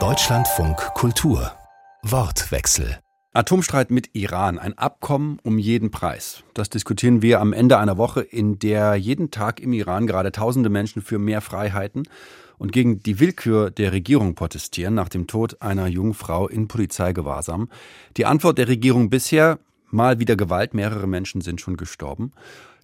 Deutschlandfunk Kultur Wortwechsel Atomstreit mit Iran, ein Abkommen um jeden Preis. Das diskutieren wir am Ende einer Woche, in der jeden Tag im Iran gerade tausende Menschen für mehr Freiheiten und gegen die Willkür der Regierung protestieren nach dem Tod einer jungen Frau in Polizeigewahrsam. Die Antwort der Regierung bisher mal wieder Gewalt, mehrere Menschen sind schon gestorben.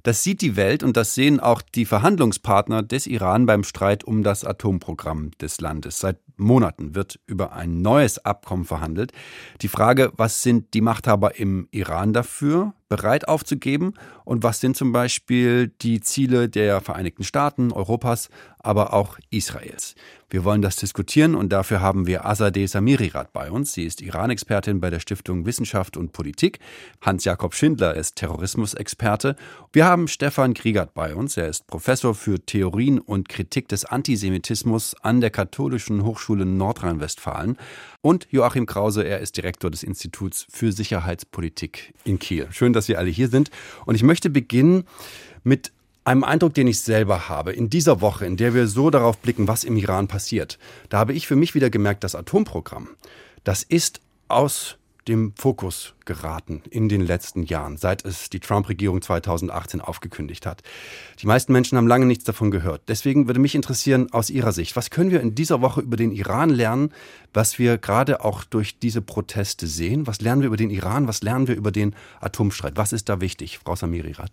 Das sieht die Welt und das sehen auch die Verhandlungspartner des Iran beim Streit um das Atomprogramm des Landes. Seit Monaten wird über ein neues Abkommen verhandelt. Die Frage, was sind die Machthaber im Iran dafür bereit aufzugeben und was sind zum Beispiel die Ziele der Vereinigten Staaten, Europas, aber auch Israels. Wir wollen das diskutieren und dafür haben wir Azadeh Samirirat bei uns. Sie ist Iran-Expertin bei der Stiftung Wissenschaft und Politik. Hans-Jakob Schindler ist Terrorismusexperte. Wir haben Stefan Kriegert bei uns. Er ist Professor für Theorien und Kritik des Antisemitismus an der Katholischen Hochschule Nordrhein-Westfalen. Und Joachim Krause, er ist Direktor des Instituts für Sicherheitspolitik in Kiel. Schön, dass Sie alle hier sind. Und ich möchte beginnen mit einem Eindruck, den ich selber habe, in dieser Woche, in der wir so darauf blicken, was im Iran passiert, da habe ich für mich wieder gemerkt, das Atomprogramm, das ist aus dem Fokus geraten in den letzten Jahren, seit es die Trump-Regierung 2018 aufgekündigt hat. Die meisten Menschen haben lange nichts davon gehört. Deswegen würde mich interessieren, aus Ihrer Sicht, was können wir in dieser Woche über den Iran lernen, was wir gerade auch durch diese Proteste sehen? Was lernen wir über den Iran? Was lernen wir über den Atomstreit? Was ist da wichtig, Frau Samirirat?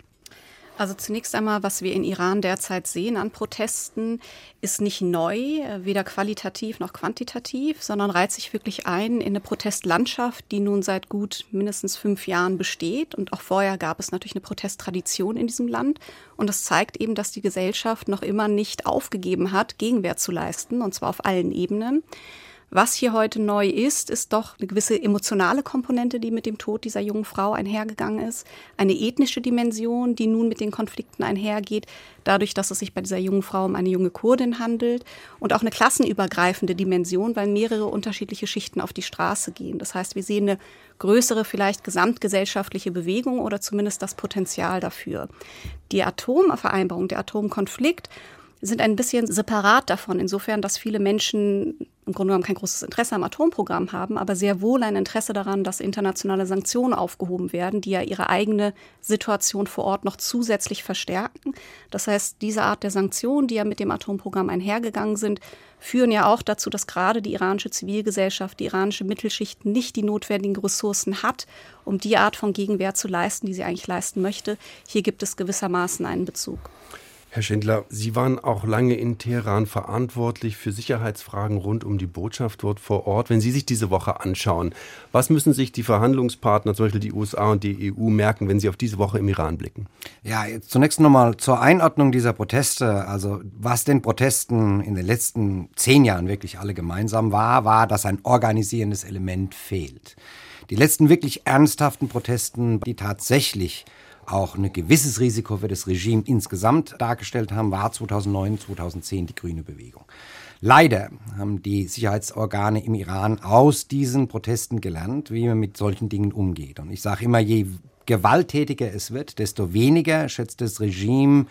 Also zunächst einmal, was wir in Iran derzeit sehen an Protesten, ist nicht neu, weder qualitativ noch quantitativ, sondern reiht sich wirklich ein in eine Protestlandschaft, die nun seit gut mindestens fünf Jahren besteht. Und auch vorher gab es natürlich eine Protesttradition in diesem Land. Und das zeigt eben, dass die Gesellschaft noch immer nicht aufgegeben hat, Gegenwehr zu leisten, und zwar auf allen Ebenen. Was hier heute neu ist, ist doch eine gewisse emotionale Komponente, die mit dem Tod dieser jungen Frau einhergegangen ist. Eine ethnische Dimension, die nun mit den Konflikten einhergeht, dadurch, dass es sich bei dieser jungen Frau um eine junge Kurdin handelt. Und auch eine klassenübergreifende Dimension, weil mehrere unterschiedliche Schichten auf die Straße gehen. Das heißt, wir sehen eine größere, vielleicht gesamtgesellschaftliche Bewegung oder zumindest das Potenzial dafür. Die Atomvereinbarung, der Atomkonflikt, sind ein bisschen separat davon, insofern, dass viele Menschen im Grunde genommen kein großes Interesse am Atomprogramm haben, aber sehr wohl ein Interesse daran, dass internationale Sanktionen aufgehoben werden, die ja ihre eigene Situation vor Ort noch zusätzlich verstärken. Das heißt, diese Art der Sanktionen, die ja mit dem Atomprogramm einhergegangen sind, führen ja auch dazu, dass gerade die iranische Zivilgesellschaft, die iranische Mittelschicht nicht die notwendigen Ressourcen hat, um die Art von Gegenwehr zu leisten, die sie eigentlich leisten möchte. Hier gibt es gewissermaßen einen Bezug. Herr Schindler, Sie waren auch lange in Teheran verantwortlich für Sicherheitsfragen rund um die Botschaft dort vor Ort. Wenn Sie sich diese Woche anschauen, was müssen sich die Verhandlungspartner, zum Beispiel die USA und die EU, merken, wenn sie auf diese Woche im Iran blicken? Ja, zunächst nochmal zur Einordnung dieser Proteste. Also was den Protesten in den letzten zehn Jahren wirklich alle gemeinsam war, war, dass ein organisierendes Element fehlt. Die letzten wirklich ernsthaften Protesten, die tatsächlich auch ein gewisses Risiko für das Regime insgesamt dargestellt haben, war 2009, 2010 die Grüne Bewegung. Leider haben die Sicherheitsorgane im Iran aus diesen Protesten gelernt, wie man mit solchen Dingen umgeht. Und ich sage immer, je gewalttätiger es wird, desto weniger schätzt das Regime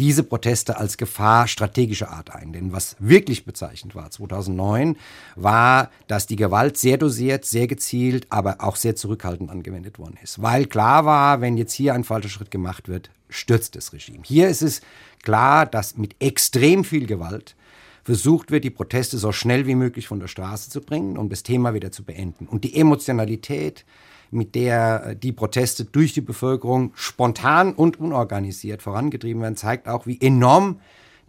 diese Proteste als Gefahr strategischer Art ein. Denn was wirklich bezeichnend war 2009, war, dass die Gewalt sehr dosiert, sehr gezielt, aber auch sehr zurückhaltend angewendet worden ist. Weil klar war, wenn jetzt hier ein falscher Schritt gemacht wird, stürzt das Regime. Hier ist es klar, dass mit extrem viel Gewalt versucht wird, die Proteste so schnell wie möglich von der Straße zu bringen, um das Thema wieder zu beenden. Und die Emotionalität, mit der äh, die Proteste durch die Bevölkerung spontan und unorganisiert vorangetrieben werden, zeigt auch, wie enorm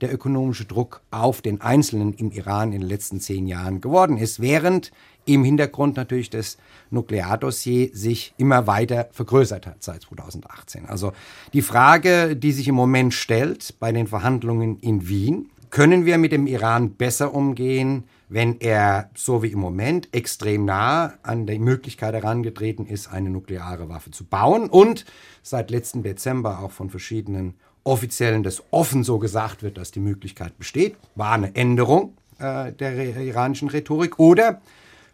der ökonomische Druck auf den Einzelnen im Iran in den letzten zehn Jahren geworden ist, während im Hintergrund natürlich das Nukleardossier sich immer weiter vergrößert hat seit 2018. Also die Frage, die sich im Moment stellt bei den Verhandlungen in Wien, können wir mit dem Iran besser umgehen, wenn er, so wie im Moment, extrem nah an die Möglichkeit herangetreten ist, eine nukleare Waffe zu bauen und seit letzten Dezember auch von verschiedenen Offiziellen das offen so gesagt wird, dass die Möglichkeit besteht, war eine Änderung äh, der iranischen Rhetorik. Oder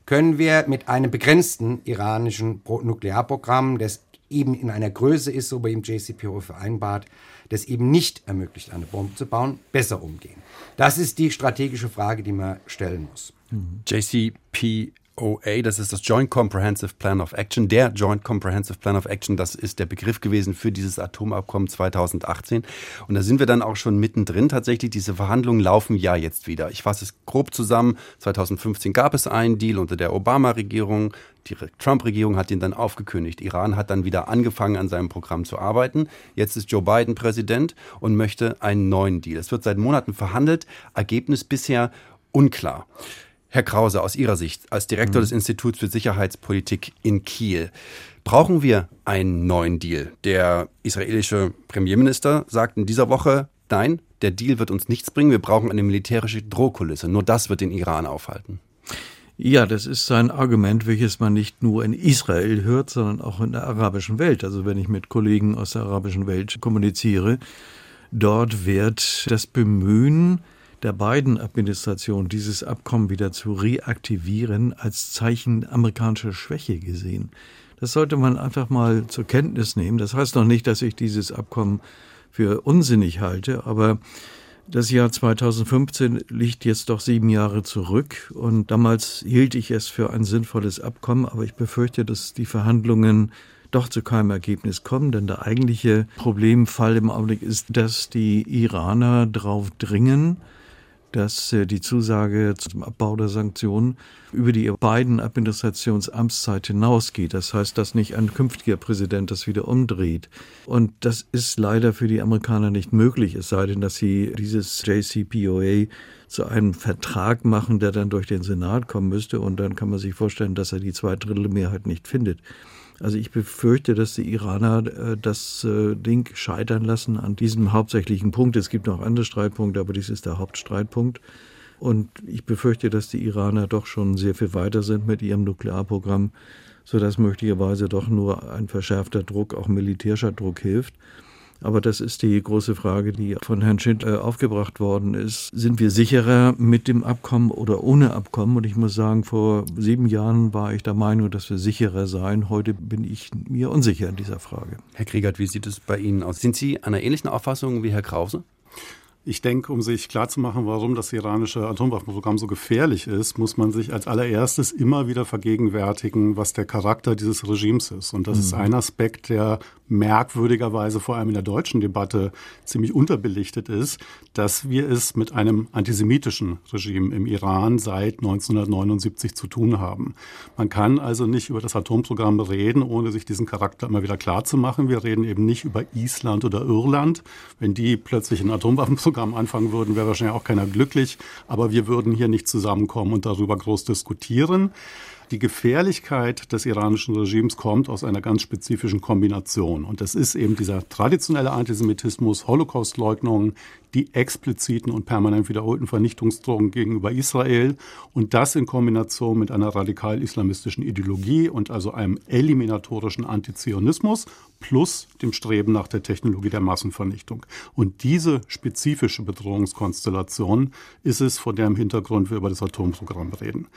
können wir mit einem begrenzten iranischen Nuklearprogramm, das eben in einer Größe ist, so wie im JCPOA vereinbart, das eben nicht ermöglicht, eine Bombe zu bauen, besser umgehen? Das ist die strategische Frage, die man stellen muss. JCP OA, das ist das Joint Comprehensive Plan of Action. Der Joint Comprehensive Plan of Action, das ist der Begriff gewesen für dieses Atomabkommen 2018. Und da sind wir dann auch schon mittendrin. Tatsächlich, diese Verhandlungen laufen ja jetzt wieder. Ich fasse es grob zusammen. 2015 gab es einen Deal unter der Obama-Regierung. Die Trump-Regierung hat ihn dann aufgekündigt. Iran hat dann wieder angefangen, an seinem Programm zu arbeiten. Jetzt ist Joe Biden Präsident und möchte einen neuen Deal. Es wird seit Monaten verhandelt. Ergebnis bisher unklar. Herr Krause, aus Ihrer Sicht als Direktor mhm. des Instituts für Sicherheitspolitik in Kiel, brauchen wir einen neuen Deal? Der israelische Premierminister sagt in dieser Woche, nein, der Deal wird uns nichts bringen, wir brauchen eine militärische Drohkulisse. Nur das wird den Iran aufhalten. Ja, das ist ein Argument, welches man nicht nur in Israel hört, sondern auch in der arabischen Welt. Also wenn ich mit Kollegen aus der arabischen Welt kommuniziere, dort wird das Bemühen, der beiden Administration dieses Abkommen wieder zu reaktivieren als Zeichen amerikanischer Schwäche gesehen. Das sollte man einfach mal zur Kenntnis nehmen. Das heißt noch nicht, dass ich dieses Abkommen für unsinnig halte, aber das Jahr 2015 liegt jetzt doch sieben Jahre zurück und damals hielt ich es für ein sinnvolles Abkommen, aber ich befürchte, dass die Verhandlungen doch zu keinem Ergebnis kommen, denn der eigentliche Problemfall im Augenblick ist, dass die Iraner darauf dringen, dass äh, die Zusage zum Abbau der Sanktionen über die beiden Administrationsamtszeit hinausgeht. Das heißt, dass nicht ein künftiger Präsident das wieder umdreht. Und das ist leider für die Amerikaner nicht möglich, es sei denn, dass sie dieses JCPOA zu einem Vertrag machen, der dann durch den Senat kommen müsste. Und dann kann man sich vorstellen, dass er die Zweidrittelmehrheit nicht findet. Also ich befürchte, dass die Iraner äh, das äh, Ding scheitern lassen an diesem hauptsächlichen Punkt. Es gibt noch andere Streitpunkte, aber dies ist der Hauptstreitpunkt. Und ich befürchte, dass die Iraner doch schon sehr viel weiter sind mit ihrem Nuklearprogramm, sodass möglicherweise doch nur ein verschärfter Druck, auch militärischer Druck hilft. Aber das ist die große Frage, die von Herrn Schindler aufgebracht worden ist. Sind wir sicherer mit dem Abkommen oder ohne Abkommen? Und ich muss sagen, vor sieben Jahren war ich der Meinung, dass wir sicherer seien. Heute bin ich mir unsicher in dieser Frage. Herr Kriegert, wie sieht es bei Ihnen aus? Sind Sie einer ähnlichen Auffassung wie Herr Krause? Ich denke, um sich klarzumachen, warum das iranische Atomwaffenprogramm so gefährlich ist, muss man sich als allererstes immer wieder vergegenwärtigen, was der Charakter dieses Regimes ist. Und das mhm. ist ein Aspekt, der merkwürdigerweise vor allem in der deutschen Debatte ziemlich unterbelichtet ist, dass wir es mit einem antisemitischen Regime im Iran seit 1979 zu tun haben. Man kann also nicht über das Atomprogramm reden, ohne sich diesen Charakter immer wieder klar zu machen. Wir reden eben nicht über Island oder Irland. Wenn die plötzlich ein Atomwaffenprogramm anfangen würden, wäre wahrscheinlich auch keiner glücklich. Aber wir würden hier nicht zusammenkommen und darüber groß diskutieren. Die Gefährlichkeit des iranischen Regimes kommt aus einer ganz spezifischen Kombination. Und das ist eben dieser traditionelle Antisemitismus, Holocaustleugnung, die expliziten und permanent wiederholten Vernichtungsdrohungen gegenüber Israel und das in Kombination mit einer radikal-islamistischen Ideologie und also einem eliminatorischen Antizionismus plus dem Streben nach der Technologie der Massenvernichtung. Und diese spezifische Bedrohungskonstellation ist es, vor deren Hintergrund wir über das Atomprogramm reden.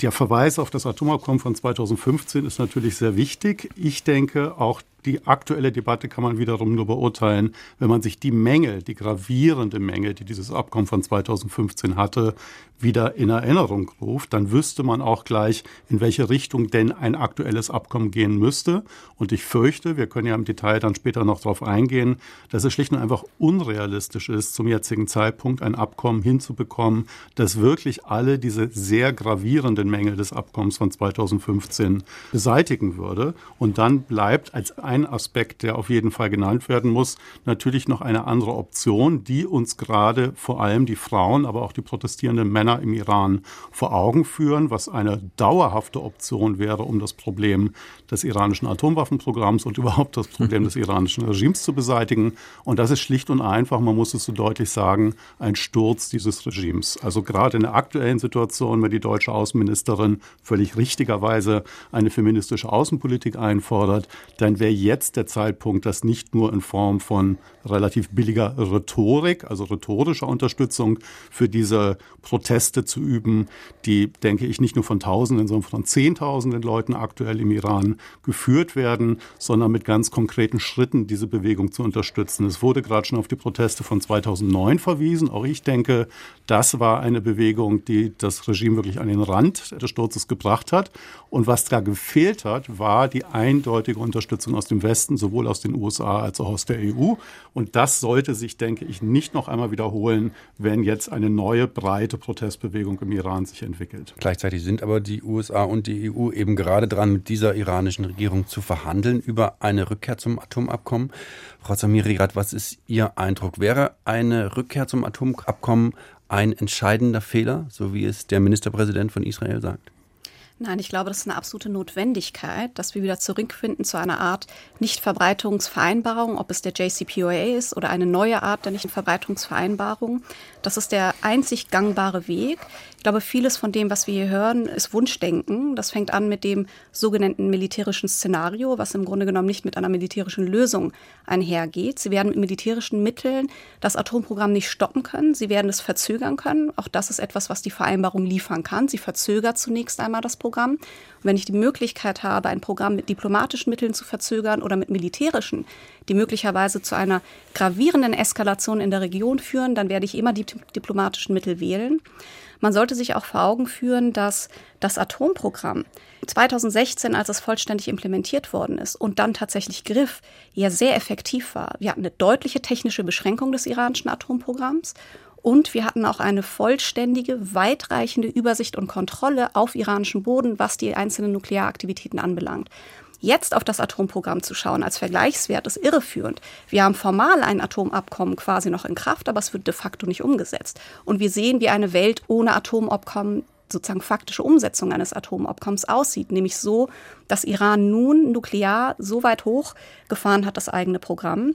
Der Verweis auf das Atomabkommen von 2015 ist natürlich sehr wichtig. Ich denke, auch die aktuelle Debatte kann man wiederum nur beurteilen, wenn man sich die Mängel, die gravierende Mängel, die dieses Abkommen von 2015 hatte, wieder in Erinnerung ruft, dann wüsste man auch gleich, in welche Richtung denn ein aktuelles Abkommen gehen müsste. Und ich fürchte, wir können ja im Detail dann später noch darauf eingehen, dass es schlicht und einfach unrealistisch ist, zum jetzigen Zeitpunkt ein Abkommen hinzubekommen, das wirklich alle diese sehr gravierenden Mängel des Abkommens von 2015 beseitigen würde. Und dann bleibt als ein Aspekt, der auf jeden Fall genannt werden muss, natürlich noch eine andere Option, die uns gerade vor allem die Frauen, aber auch die protestierenden Männer im Iran vor Augen führen, was eine dauerhafte Option wäre, um das Problem des iranischen Atomwaffenprogramms und überhaupt das Problem des iranischen Regimes zu beseitigen. Und das ist schlicht und einfach, man muss es so deutlich sagen, ein Sturz dieses Regimes. Also gerade in der aktuellen Situation, wenn die deutsche Außenministerin völlig richtigerweise eine feministische Außenpolitik einfordert, dann wäre jetzt der Zeitpunkt, das nicht nur in Form von relativ billiger Rhetorik, also rhetorischer Unterstützung für diese Proteste zu üben, die, denke ich, nicht nur von Tausenden, sondern von Zehntausenden Leuten aktuell im Iran geführt werden, sondern mit ganz konkreten Schritten diese Bewegung zu unterstützen. Es wurde gerade schon auf die Proteste von 2009 verwiesen. Auch ich denke, das war eine Bewegung, die das Regime wirklich an den Rand des Sturzes gebracht hat. Und was da gefehlt hat, war die eindeutige Unterstützung aus dem Westen, sowohl aus den USA als auch aus der EU. Und das sollte sich, denke ich, nicht noch einmal wiederholen, wenn jetzt eine neue breite Protestbewegung im Iran sich entwickelt. Gleichzeitig sind aber die USA und die EU eben gerade dran, mit dieser iranischen Regierung zu verhandeln über eine Rückkehr zum Atomabkommen. Frau Samirirat, was ist Ihr Eindruck? Wäre eine Rückkehr zum Atomabkommen ein entscheidender Fehler, so wie es der Ministerpräsident von Israel sagt? Nein, ich glaube, das ist eine absolute Notwendigkeit, dass wir wieder zurückfinden zu einer Art Nichtverbreitungsvereinbarung, ob es der JCPOA ist oder eine neue Art der Nichtverbreitungsvereinbarung. Das ist der einzig gangbare Weg. Ich glaube, vieles von dem, was wir hier hören, ist Wunschdenken. Das fängt an mit dem sogenannten militärischen Szenario, was im Grunde genommen nicht mit einer militärischen Lösung einhergeht. Sie werden mit militärischen Mitteln das Atomprogramm nicht stoppen können. Sie werden es verzögern können. Auch das ist etwas, was die Vereinbarung liefern kann. Sie verzögert zunächst einmal das Programm. Und wenn ich die Möglichkeit habe, ein Programm mit diplomatischen Mitteln zu verzögern oder mit militärischen, die möglicherweise zu einer gravierenden Eskalation in der Region führen, dann werde ich immer die diplomatischen Mittel wählen. Man sollte sich auch vor Augen führen, dass das Atomprogramm 2016, als es vollständig implementiert worden ist und dann tatsächlich griff, ja sehr effektiv war. Wir hatten eine deutliche technische Beschränkung des iranischen Atomprogramms und wir hatten auch eine vollständige, weitreichende Übersicht und Kontrolle auf iranischem Boden, was die einzelnen Nuklearaktivitäten anbelangt. Jetzt auf das Atomprogramm zu schauen als Vergleichswert ist irreführend. Wir haben formal ein Atomabkommen quasi noch in Kraft, aber es wird de facto nicht umgesetzt. Und wir sehen, wie eine Welt ohne Atomabkommen sozusagen faktische Umsetzung eines Atomabkommens aussieht, nämlich so, dass Iran nun nuklear so weit hochgefahren hat, das eigene Programm,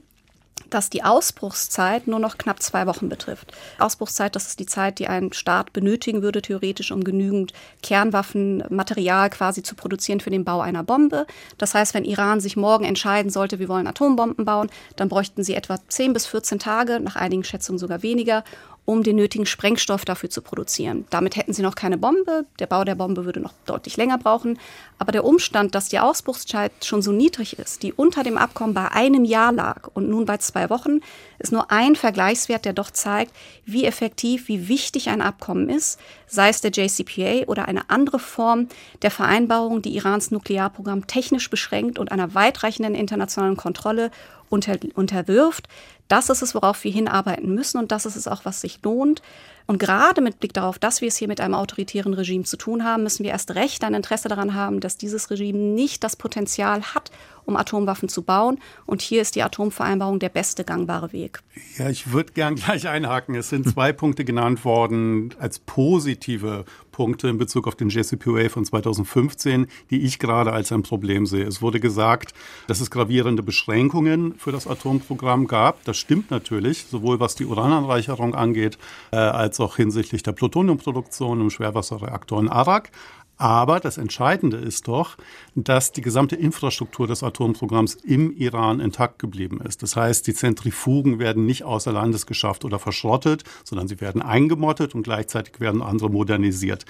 dass die Ausbruchszeit nur noch knapp zwei Wochen betrifft. Ausbruchszeit, das ist die Zeit, die ein Staat benötigen würde, theoretisch, um genügend Kernwaffenmaterial quasi zu produzieren für den Bau einer Bombe. Das heißt, wenn Iran sich morgen entscheiden sollte, wir wollen Atombomben bauen, dann bräuchten sie etwa 10 bis 14 Tage, nach einigen Schätzungen sogar weniger, um den nötigen Sprengstoff dafür zu produzieren. Damit hätten sie noch keine Bombe. Der Bau der Bombe würde noch deutlich länger brauchen. Aber der Umstand, dass die Ausbruchszeit schon so niedrig ist, die unter dem Abkommen bei einem Jahr lag und nun bei zwei Wochen, ist nur ein Vergleichswert, der doch zeigt, wie effektiv, wie wichtig ein Abkommen ist, sei es der JCPA oder eine andere Form der Vereinbarung, die Irans Nuklearprogramm technisch beschränkt und einer weitreichenden internationalen Kontrolle unter, unterwirft. Das ist es, worauf wir hinarbeiten müssen und das ist es auch, was sich lohnt. Und gerade mit Blick darauf, dass wir es hier mit einem autoritären Regime zu tun haben, müssen wir erst recht ein Interesse daran haben, dass dieses Regime nicht das Potenzial hat, um Atomwaffen zu bauen. Und hier ist die Atomvereinbarung der beste gangbare Weg. Ja, ich würde gern gleich einhaken. Es sind zwei Punkte genannt worden als positive Punkte in Bezug auf den JCPOA von 2015, die ich gerade als ein Problem sehe. Es wurde gesagt, dass es gravierende Beschränkungen für das Atomprogramm gab. Das stimmt natürlich, sowohl was die Urananreicherung angeht, äh, als auch hinsichtlich der Plutoniumproduktion im Schwerwasserreaktor in Arak. Aber das Entscheidende ist doch, dass die gesamte Infrastruktur des Atomprogramms im Iran intakt geblieben ist. Das heißt, die Zentrifugen werden nicht außer Landes geschafft oder verschrottet, sondern sie werden eingemottet und gleichzeitig werden andere modernisiert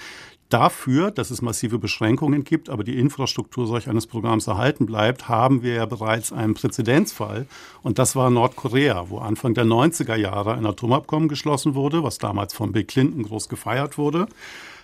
dafür, dass es massive Beschränkungen gibt, aber die Infrastruktur solch eines Programms erhalten bleibt, haben wir ja bereits einen Präzedenzfall. Und das war Nordkorea, wo Anfang der 90er Jahre ein Atomabkommen geschlossen wurde, was damals von Bill Clinton groß gefeiert wurde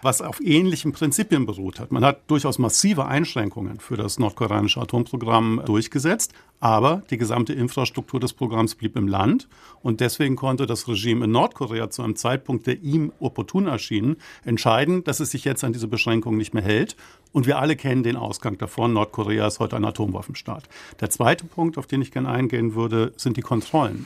was auf ähnlichen Prinzipien beruht hat. Man hat durchaus massive Einschränkungen für das nordkoreanische Atomprogramm durchgesetzt, aber die gesamte Infrastruktur des Programms blieb im Land und deswegen konnte das Regime in Nordkorea zu einem Zeitpunkt, der ihm opportun erschien, entscheiden, dass es sich jetzt an diese Beschränkungen nicht mehr hält. Und wir alle kennen den Ausgang davon. Nordkorea ist heute ein Atomwaffenstaat. Der zweite Punkt, auf den ich gerne eingehen würde, sind die Kontrollen.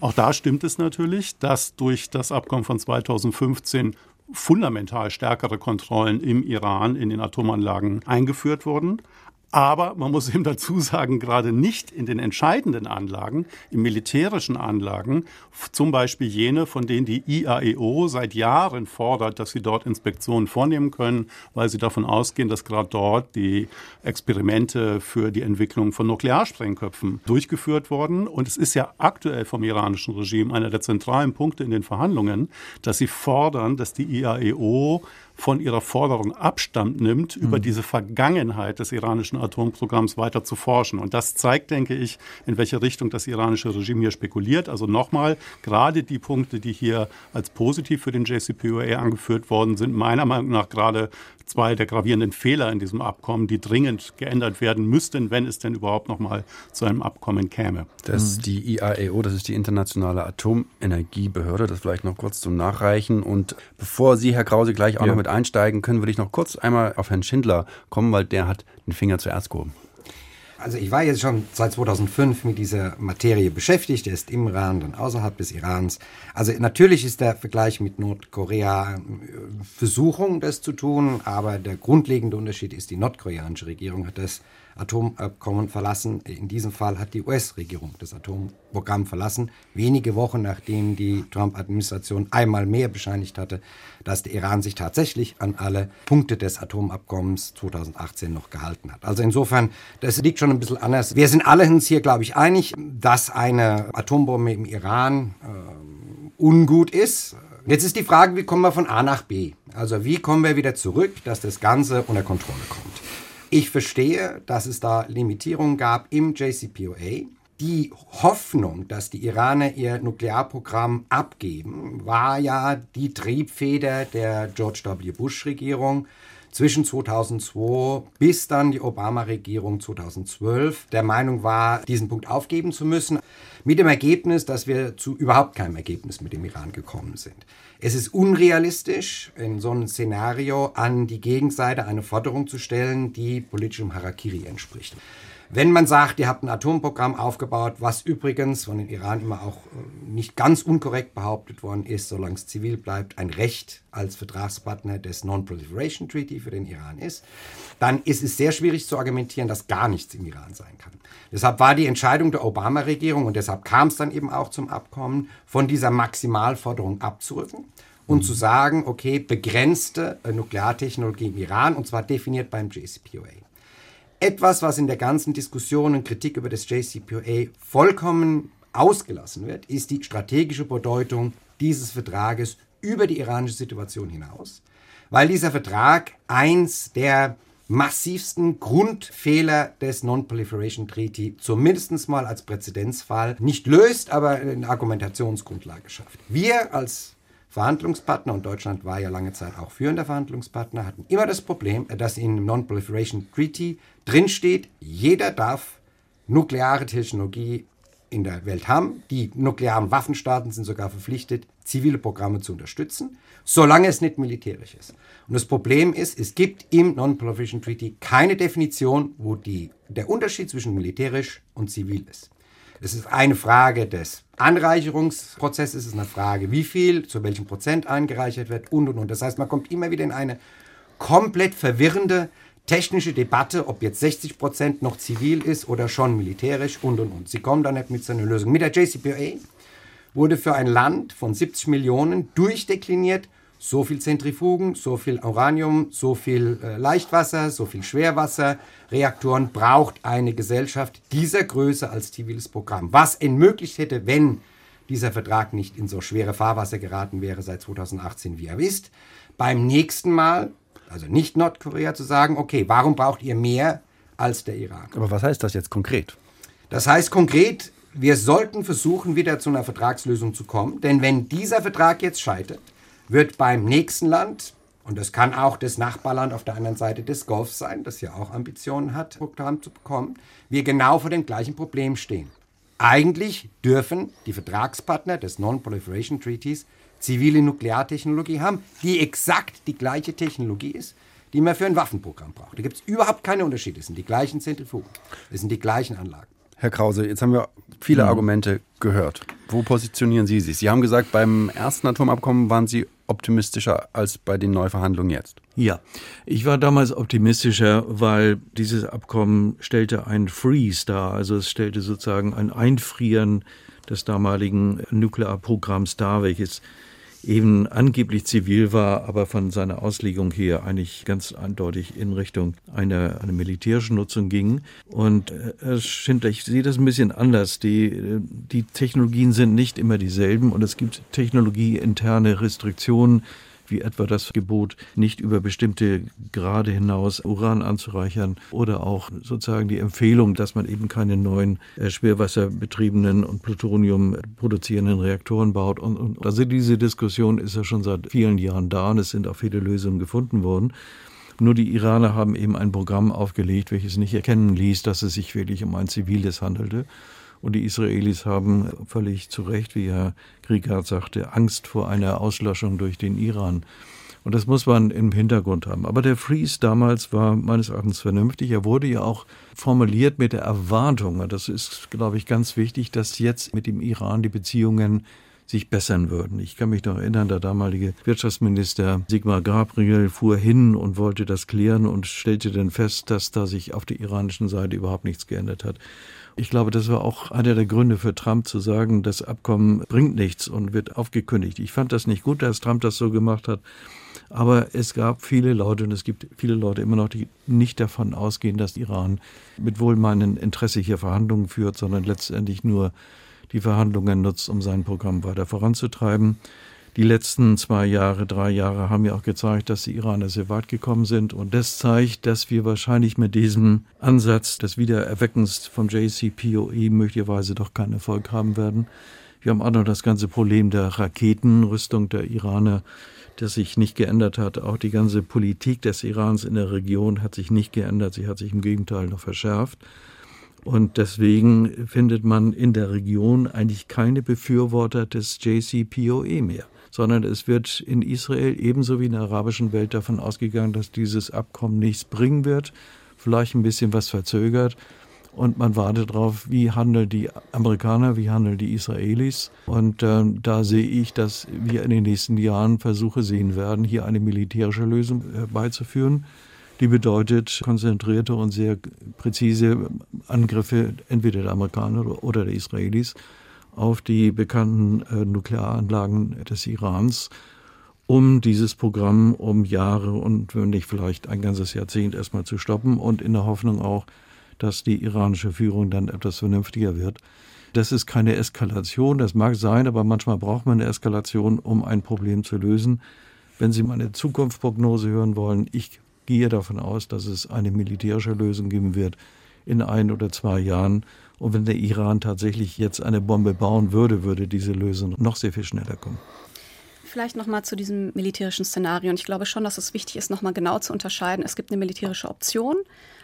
Auch da stimmt es natürlich, dass durch das Abkommen von 2015 fundamental stärkere Kontrollen im Iran in den Atomanlagen eingeführt wurden. Aber man muss eben dazu sagen, gerade nicht in den entscheidenden Anlagen, in militärischen Anlagen, zum Beispiel jene, von denen die IAEO seit Jahren fordert, dass sie dort Inspektionen vornehmen können, weil sie davon ausgehen, dass gerade dort die Experimente für die Entwicklung von Nuklearsprengköpfen durchgeführt wurden. Und es ist ja aktuell vom iranischen Regime einer der zentralen Punkte in den Verhandlungen, dass sie fordern, dass die IAEO von ihrer Forderung Abstand nimmt, mhm. über diese Vergangenheit des iranischen Atomprogramms weiter zu forschen. Und das zeigt, denke ich, in welche Richtung das iranische Regime hier spekuliert. Also nochmal, gerade die Punkte, die hier als positiv für den JCPOA angeführt worden sind, meiner Meinung nach gerade zwei der gravierenden Fehler in diesem Abkommen, die dringend geändert werden müssten, wenn es denn überhaupt noch mal zu einem Abkommen käme. Das ist die IAEO, das ist die Internationale Atomenergiebehörde, das vielleicht noch kurz zum Nachreichen. Und bevor Sie, Herr Krause, gleich auch ja. noch mit einsteigen können, würde ich noch kurz einmal auf Herrn Schindler kommen, weil der hat den Finger zuerst gehoben. Also ich war jetzt schon seit 2005 mit dieser Materie beschäftigt. Er ist im Iran, dann außerhalb des Irans. Also natürlich ist der Vergleich mit Nordkorea äh, Versuchung, das zu tun, aber der grundlegende Unterschied ist, die nordkoreanische Regierung hat das Atomabkommen verlassen. In diesem Fall hat die US-Regierung das Atomprogramm verlassen, wenige Wochen nachdem die Trump-Administration einmal mehr bescheinigt hatte, dass der Iran sich tatsächlich an alle Punkte des Atomabkommens 2018 noch gehalten hat. Also insofern, das liegt schon ein bisschen anders. Wir sind alle uns hier, glaube ich, einig, dass eine Atombombe im Iran äh, ungut ist. Jetzt ist die Frage, wie kommen wir von A nach B? Also wie kommen wir wieder zurück, dass das Ganze unter Kontrolle kommt? Ich verstehe, dass es da Limitierungen gab im JCPOA. Die Hoffnung, dass die Iraner ihr Nuklearprogramm abgeben, war ja die Triebfeder der George W. Bush-Regierung zwischen 2002 bis dann die Obama-Regierung 2012 der Meinung war, diesen Punkt aufgeben zu müssen, mit dem Ergebnis, dass wir zu überhaupt keinem Ergebnis mit dem Iran gekommen sind. Es ist unrealistisch, in so einem Szenario an die Gegenseite eine Forderung zu stellen, die politischem Harakiri entspricht. Wenn man sagt, ihr habt ein Atomprogramm aufgebaut, was übrigens von den Iran immer auch äh, nicht ganz unkorrekt behauptet worden ist, solange es zivil bleibt, ein Recht als Vertragspartner des Non-Proliferation Treaty für den Iran ist, dann ist es sehr schwierig zu argumentieren, dass gar nichts im Iran sein kann. Deshalb war die Entscheidung der Obama-Regierung und deshalb kam es dann eben auch zum Abkommen, von dieser Maximalforderung abzurücken und mhm. zu sagen, okay, begrenzte Nukleartechnologie im Iran und zwar definiert beim JCPOA. Etwas, was in der ganzen Diskussion und Kritik über das JCPOA vollkommen ausgelassen wird, ist die strategische Bedeutung dieses Vertrages über die iranische Situation hinaus, weil dieser Vertrag eins der massivsten Grundfehler des Non-Proliferation Treaty zumindest mal als Präzedenzfall nicht löst, aber eine Argumentationsgrundlage schafft. Wir als Verhandlungspartner, und Deutschland war ja lange Zeit auch führender Verhandlungspartner, hatten immer das Problem, dass dem Non-Proliferation Treaty drinsteht, jeder darf nukleare Technologie in der Welt haben. Die nuklearen Waffenstaaten sind sogar verpflichtet, zivile Programme zu unterstützen, solange es nicht militärisch ist. Und das Problem ist, es gibt im Non-Proliferation Treaty keine Definition, wo die, der Unterschied zwischen militärisch und zivil ist. Es ist eine Frage des Anreicherungsprozesses, es ist eine Frage, wie viel, zu welchem Prozent eingereichert wird und und und. Das heißt, man kommt immer wieder in eine komplett verwirrende technische Debatte, ob jetzt 60 Prozent noch zivil ist oder schon militärisch und und und. Sie kommen da nicht mit so einer Lösung. Mit der JCPOA wurde für ein Land von 70 Millionen durchdekliniert, so viel Zentrifugen, so viel Uranium, so viel äh, Leichtwasser, so viel Schwerwasserreaktoren braucht eine Gesellschaft dieser Größe als ziviles Programm. Was ermöglicht hätte, wenn dieser Vertrag nicht in so schwere Fahrwasser geraten wäre seit 2018, wie er ist, beim nächsten Mal, also nicht Nordkorea, zu sagen, okay, warum braucht ihr mehr als der Iran? Aber was heißt das jetzt konkret? Das heißt konkret, wir sollten versuchen, wieder zu einer Vertragslösung zu kommen, denn wenn dieser Vertrag jetzt scheitert, wird beim nächsten Land, und das kann auch das Nachbarland auf der anderen Seite des Golfs sein, das ja auch Ambitionen hat, Programm zu bekommen, wir genau vor dem gleichen Problem stehen. Eigentlich dürfen die Vertragspartner des Non-Proliferation Treaties zivile Nukleartechnologie haben, die exakt die gleiche Technologie ist, die man für ein Waffenprogramm braucht. Da gibt es überhaupt keine Unterschiede. Es sind die gleichen Zentrifugen, es sind die gleichen Anlagen. Herr Krause, jetzt haben wir viele mhm. Argumente gehört. Wo positionieren Sie sich? Sie haben gesagt, beim ersten Atomabkommen waren Sie optimistischer als bei den Neuverhandlungen jetzt? Ja, ich war damals optimistischer, weil dieses Abkommen stellte ein Freeze dar, also es stellte sozusagen ein Einfrieren des damaligen Nuklearprogramms dar, welches eben angeblich zivil war, aber von seiner Auslegung her eigentlich ganz eindeutig in Richtung einer, einer militärischen Nutzung ging. Und äh, Herr Schindler, ich sehe das ein bisschen anders. Die, äh, die Technologien sind nicht immer dieselben und es gibt technologieinterne Restriktionen, wie etwa das Gebot, nicht über bestimmte Grade hinaus Uran anzureichern oder auch sozusagen die Empfehlung, dass man eben keine neuen äh, schwerwasserbetriebenen und Plutonium produzierenden Reaktoren baut. Und, und also diese Diskussion ist ja schon seit vielen Jahren da und es sind auch viele Lösungen gefunden worden. Nur die Iraner haben eben ein Programm aufgelegt, welches nicht erkennen ließ, dass es sich wirklich um ein ziviles handelte. Und die Israelis haben völlig zu Recht, wie Herr Krieghardt sagte, Angst vor einer Auslöschung durch den Iran. Und das muss man im Hintergrund haben. Aber der Freeze damals war meines Erachtens vernünftig. Er wurde ja auch formuliert mit der Erwartung, das ist, glaube ich, ganz wichtig, dass jetzt mit dem Iran die Beziehungen sich bessern würden. Ich kann mich noch erinnern, der damalige Wirtschaftsminister Sigmar Gabriel fuhr hin und wollte das klären und stellte dann fest, dass da sich auf der iranischen Seite überhaupt nichts geändert hat. Ich glaube, das war auch einer der Gründe für Trump zu sagen, das Abkommen bringt nichts und wird aufgekündigt. Ich fand das nicht gut, dass Trump das so gemacht hat. Aber es gab viele Leute und es gibt viele Leute immer noch, die nicht davon ausgehen, dass Iran mit wohlmeinendem Interesse hier Verhandlungen führt, sondern letztendlich nur die Verhandlungen nutzt, um sein Programm weiter voranzutreiben. Die letzten zwei Jahre, drei Jahre haben ja auch gezeigt, dass die Iraner sehr weit gekommen sind. Und das zeigt, dass wir wahrscheinlich mit diesem Ansatz des Wiedererweckens vom JCPOE möglicherweise doch keinen Erfolg haben werden. Wir haben auch noch das ganze Problem der Raketenrüstung der Iraner, das sich nicht geändert hat. Auch die ganze Politik des Irans in der Region hat sich nicht geändert. Sie hat sich im Gegenteil noch verschärft. Und deswegen findet man in der Region eigentlich keine Befürworter des JCPOE mehr sondern es wird in Israel ebenso wie in der arabischen Welt davon ausgegangen, dass dieses Abkommen nichts bringen wird, vielleicht ein bisschen was verzögert. Und man wartet darauf, wie handeln die Amerikaner, wie handeln die Israelis. Und äh, da sehe ich, dass wir in den nächsten Jahren Versuche sehen werden, hier eine militärische Lösung herbeizuführen. Die bedeutet konzentrierte und sehr präzise Angriffe entweder der Amerikaner oder der Israelis auf die bekannten äh, Nuklearanlagen des Irans, um dieses Programm um Jahre und wenn nicht vielleicht ein ganzes Jahrzehnt erstmal zu stoppen und in der Hoffnung auch, dass die iranische Führung dann etwas vernünftiger wird. Das ist keine Eskalation, das mag sein, aber manchmal braucht man eine Eskalation, um ein Problem zu lösen. Wenn Sie meine Zukunftsprognose hören wollen, ich gehe davon aus, dass es eine militärische Lösung geben wird in ein oder zwei Jahren und wenn der Iran tatsächlich jetzt eine Bombe bauen würde, würde diese Lösung noch sehr viel schneller kommen. Vielleicht noch mal zu diesem militärischen Szenario. Und ich glaube schon, dass es wichtig ist, noch mal genau zu unterscheiden. Es gibt eine militärische Option,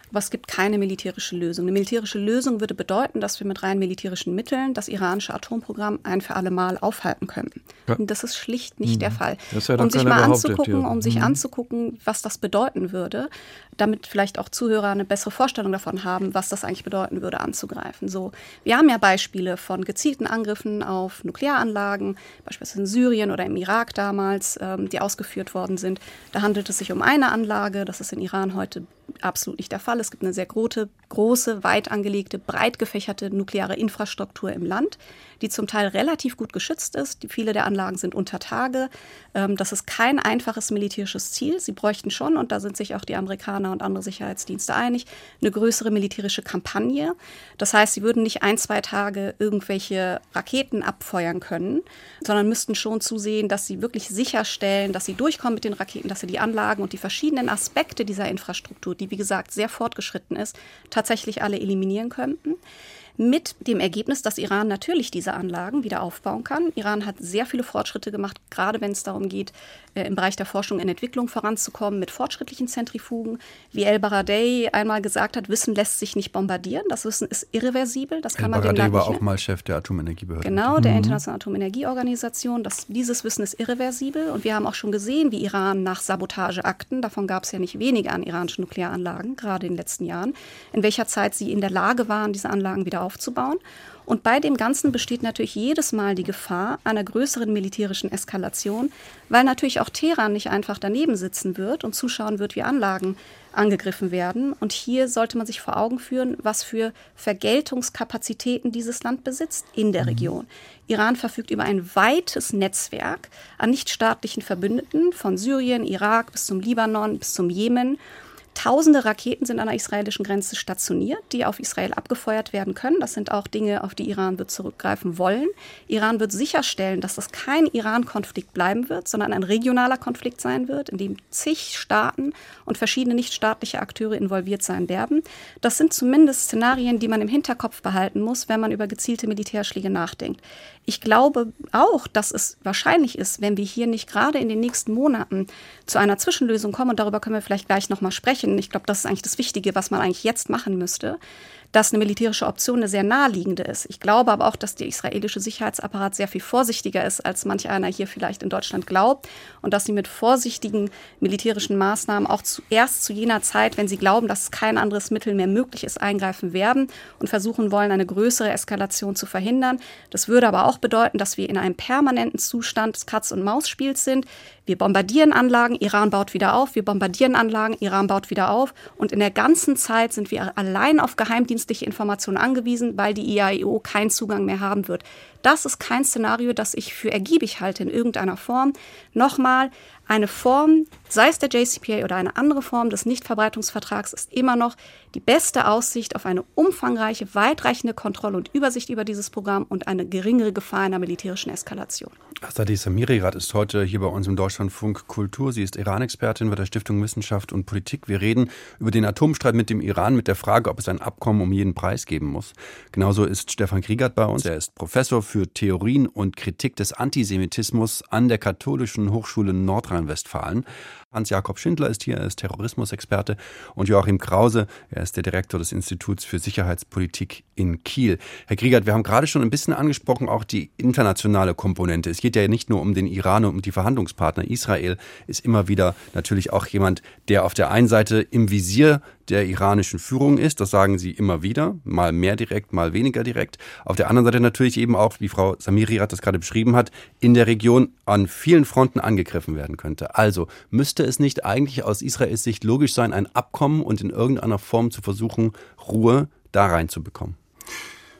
aber es gibt keine militärische Lösung. Eine militärische Lösung würde bedeuten, dass wir mit rein militärischen Mitteln das iranische Atomprogramm ein für alle Mal aufhalten könnten. Ja. Und das ist schlicht nicht mhm. der Fall. um sich mal anzugucken, um sich mhm. anzugucken, was das bedeuten würde, damit vielleicht auch Zuhörer eine bessere Vorstellung davon haben, was das eigentlich bedeuten würde, anzugreifen. So, wir haben ja Beispiele von gezielten Angriffen auf Nuklearanlagen, beispielsweise in Syrien oder im Irak damals, ähm, die ausgeführt worden sind. Da handelt es sich um eine Anlage, das ist in Iran heute absolut nicht der Fall. Es gibt eine sehr große, große, weit angelegte, breit gefächerte nukleare Infrastruktur im Land, die zum Teil relativ gut geschützt ist. Viele der Anlagen sind unter Tage. Ähm, das ist kein einfaches militärisches Ziel. Sie bräuchten schon, und da sind sich auch die Amerikaner und andere Sicherheitsdienste einig, eine größere militärische Kampagne. Das heißt, sie würden nicht ein, zwei Tage irgendwelche Raketen abfeuern können, sondern müssten schon zusehen, dass sie wirklich sicherstellen, dass sie durchkommen mit den Raketen, dass sie die Anlagen und die verschiedenen Aspekte dieser Infrastruktur, die wie gesagt sehr fortgeschritten ist, tatsächlich alle eliminieren könnten mit dem Ergebnis, dass Iran natürlich diese Anlagen wieder aufbauen kann. Iran hat sehr viele Fortschritte gemacht, gerade wenn es darum geht, äh, im Bereich der Forschung und Entwicklung voranzukommen mit fortschrittlichen Zentrifugen. Wie El Baradei einmal gesagt hat, Wissen lässt sich nicht bombardieren. Das Wissen ist irreversibel. Das kann El man dem war auch mal Chef der Atomenergiebehörde. Genau, der mhm. Internationalen Atomenergieorganisation. Das, dieses Wissen ist irreversibel. Und wir haben auch schon gesehen, wie Iran nach Sabotageakten, davon gab es ja nicht wenige an iranischen Nuklearanlagen, gerade in den letzten Jahren, in welcher Zeit sie in der Lage waren, diese Anlagen wieder aufzubauen aufzubauen. Und bei dem Ganzen besteht natürlich jedes Mal die Gefahr einer größeren militärischen Eskalation, weil natürlich auch Teheran nicht einfach daneben sitzen wird und zuschauen wird, wie Anlagen angegriffen werden. Und hier sollte man sich vor Augen führen, was für Vergeltungskapazitäten dieses Land besitzt in der mhm. Region. Iran verfügt über ein weites Netzwerk an nichtstaatlichen Verbündeten von Syrien, Irak bis zum Libanon bis zum Jemen. Tausende Raketen sind an der israelischen Grenze stationiert, die auf Israel abgefeuert werden können. Das sind auch Dinge, auf die Iran wird zurückgreifen wollen. Iran wird sicherstellen, dass das kein Iran-Konflikt bleiben wird, sondern ein regionaler Konflikt sein wird, in dem zig Staaten und verschiedene nichtstaatliche Akteure involviert sein werden. Das sind zumindest Szenarien, die man im Hinterkopf behalten muss, wenn man über gezielte Militärschläge nachdenkt. Ich glaube auch, dass es wahrscheinlich ist, wenn wir hier nicht gerade in den nächsten Monaten zu einer Zwischenlösung kommen, und darüber können wir vielleicht gleich nochmal sprechen. Ich glaube, das ist eigentlich das Wichtige, was man eigentlich jetzt machen müsste, dass eine militärische Option eine sehr naheliegende ist. Ich glaube aber auch, dass der israelische Sicherheitsapparat sehr viel vorsichtiger ist, als manch einer hier vielleicht in Deutschland glaubt und dass sie mit vorsichtigen militärischen Maßnahmen auch zuerst zu jener Zeit, wenn sie glauben, dass kein anderes Mittel mehr möglich ist, eingreifen werden und versuchen wollen, eine größere Eskalation zu verhindern. Das würde aber auch bedeuten, dass wir in einem permanenten Zustand des Katz-und-Maus-Spiels sind. Wir bombardieren Anlagen, Iran baut wieder auf, wir bombardieren Anlagen, Iran baut wieder auf. Und in der ganzen Zeit sind wir allein auf geheimdienstliche Informationen angewiesen, weil die IAEO keinen Zugang mehr haben wird. Das ist kein Szenario, das ich für ergiebig halte in irgendeiner Form. Nochmal, eine Form, sei es der JCPA oder eine andere Form des Nichtverbreitungsvertrags, ist immer noch die beste Aussicht auf eine umfangreiche, weitreichende Kontrolle und Übersicht über dieses Programm und eine geringere Gefahr einer militärischen Eskalation. Asadi Samirirat ist heute hier bei uns im Deutschlandfunk Kultur. Sie ist Iran-Expertin bei der Stiftung Wissenschaft und Politik. Wir reden über den Atomstreit mit dem Iran mit der Frage, ob es ein Abkommen um jeden Preis geben muss. Genauso ist Stefan Kriegert bei uns. Er ist Professor für Theorien und Kritik des Antisemitismus an der Katholischen Hochschule Nordrhein-Westfalen. Hans-Jakob Schindler ist hier, er ist Terrorismusexperte und Joachim Krause, er ist der Direktor des Instituts für Sicherheitspolitik in Kiel. Herr Kriegert, wir haben gerade schon ein bisschen angesprochen, auch die internationale Komponente. Es geht ja nicht nur um den Iran und um die Verhandlungspartner. Israel ist immer wieder natürlich auch jemand, der auf der einen Seite im Visier der iranischen Führung ist. Das sagen sie immer wieder, mal mehr direkt, mal weniger direkt. Auf der anderen Seite natürlich eben auch, wie Frau Samiriat das gerade beschrieben hat, in der Region an vielen Fronten angegriffen werden könnte. Also müsste es nicht eigentlich aus Israels Sicht logisch sein, ein Abkommen und in irgendeiner Form zu versuchen, Ruhe da reinzubekommen?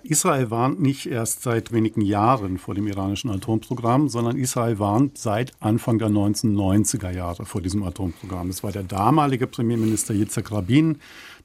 Israel warnt nicht erst seit wenigen Jahren vor dem iranischen Atomprogramm, sondern Israel warnt seit Anfang der 1990er Jahre vor diesem Atomprogramm. Es war der damalige Premierminister Yitzhak Rabin,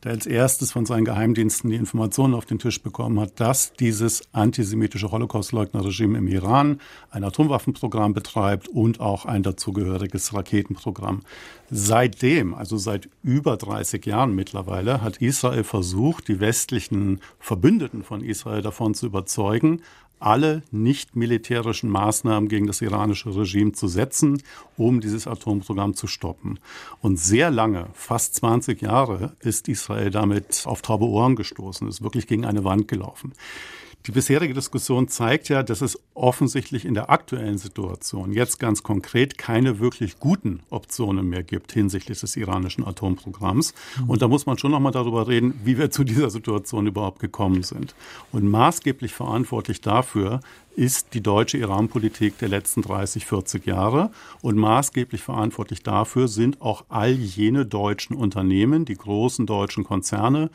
der als erstes von seinen Geheimdiensten die Informationen auf den Tisch bekommen hat, dass dieses antisemitische Holocaustleugnerregime im Iran ein Atomwaffenprogramm betreibt und auch ein dazugehöriges Raketenprogramm. Seitdem, also seit über 30 Jahren mittlerweile, hat Israel versucht, die westlichen Verbündeten von Israel davon zu überzeugen, alle nicht militärischen Maßnahmen gegen das iranische Regime zu setzen, um dieses Atomprogramm zu stoppen. Und sehr lange, fast 20 Jahre, ist Israel damit auf taube Ohren gestoßen, ist wirklich gegen eine Wand gelaufen. Die bisherige Diskussion zeigt ja, dass es offensichtlich in der aktuellen Situation jetzt ganz konkret keine wirklich guten Optionen mehr gibt hinsichtlich des iranischen Atomprogramms. Mhm. Und da muss man schon noch mal darüber reden, wie wir zu dieser Situation überhaupt gekommen sind. Und maßgeblich verantwortlich dafür ist die deutsche Iran-Politik der letzten 30, 40 Jahre. Und maßgeblich verantwortlich dafür sind auch all jene deutschen Unternehmen, die großen deutschen Konzerne,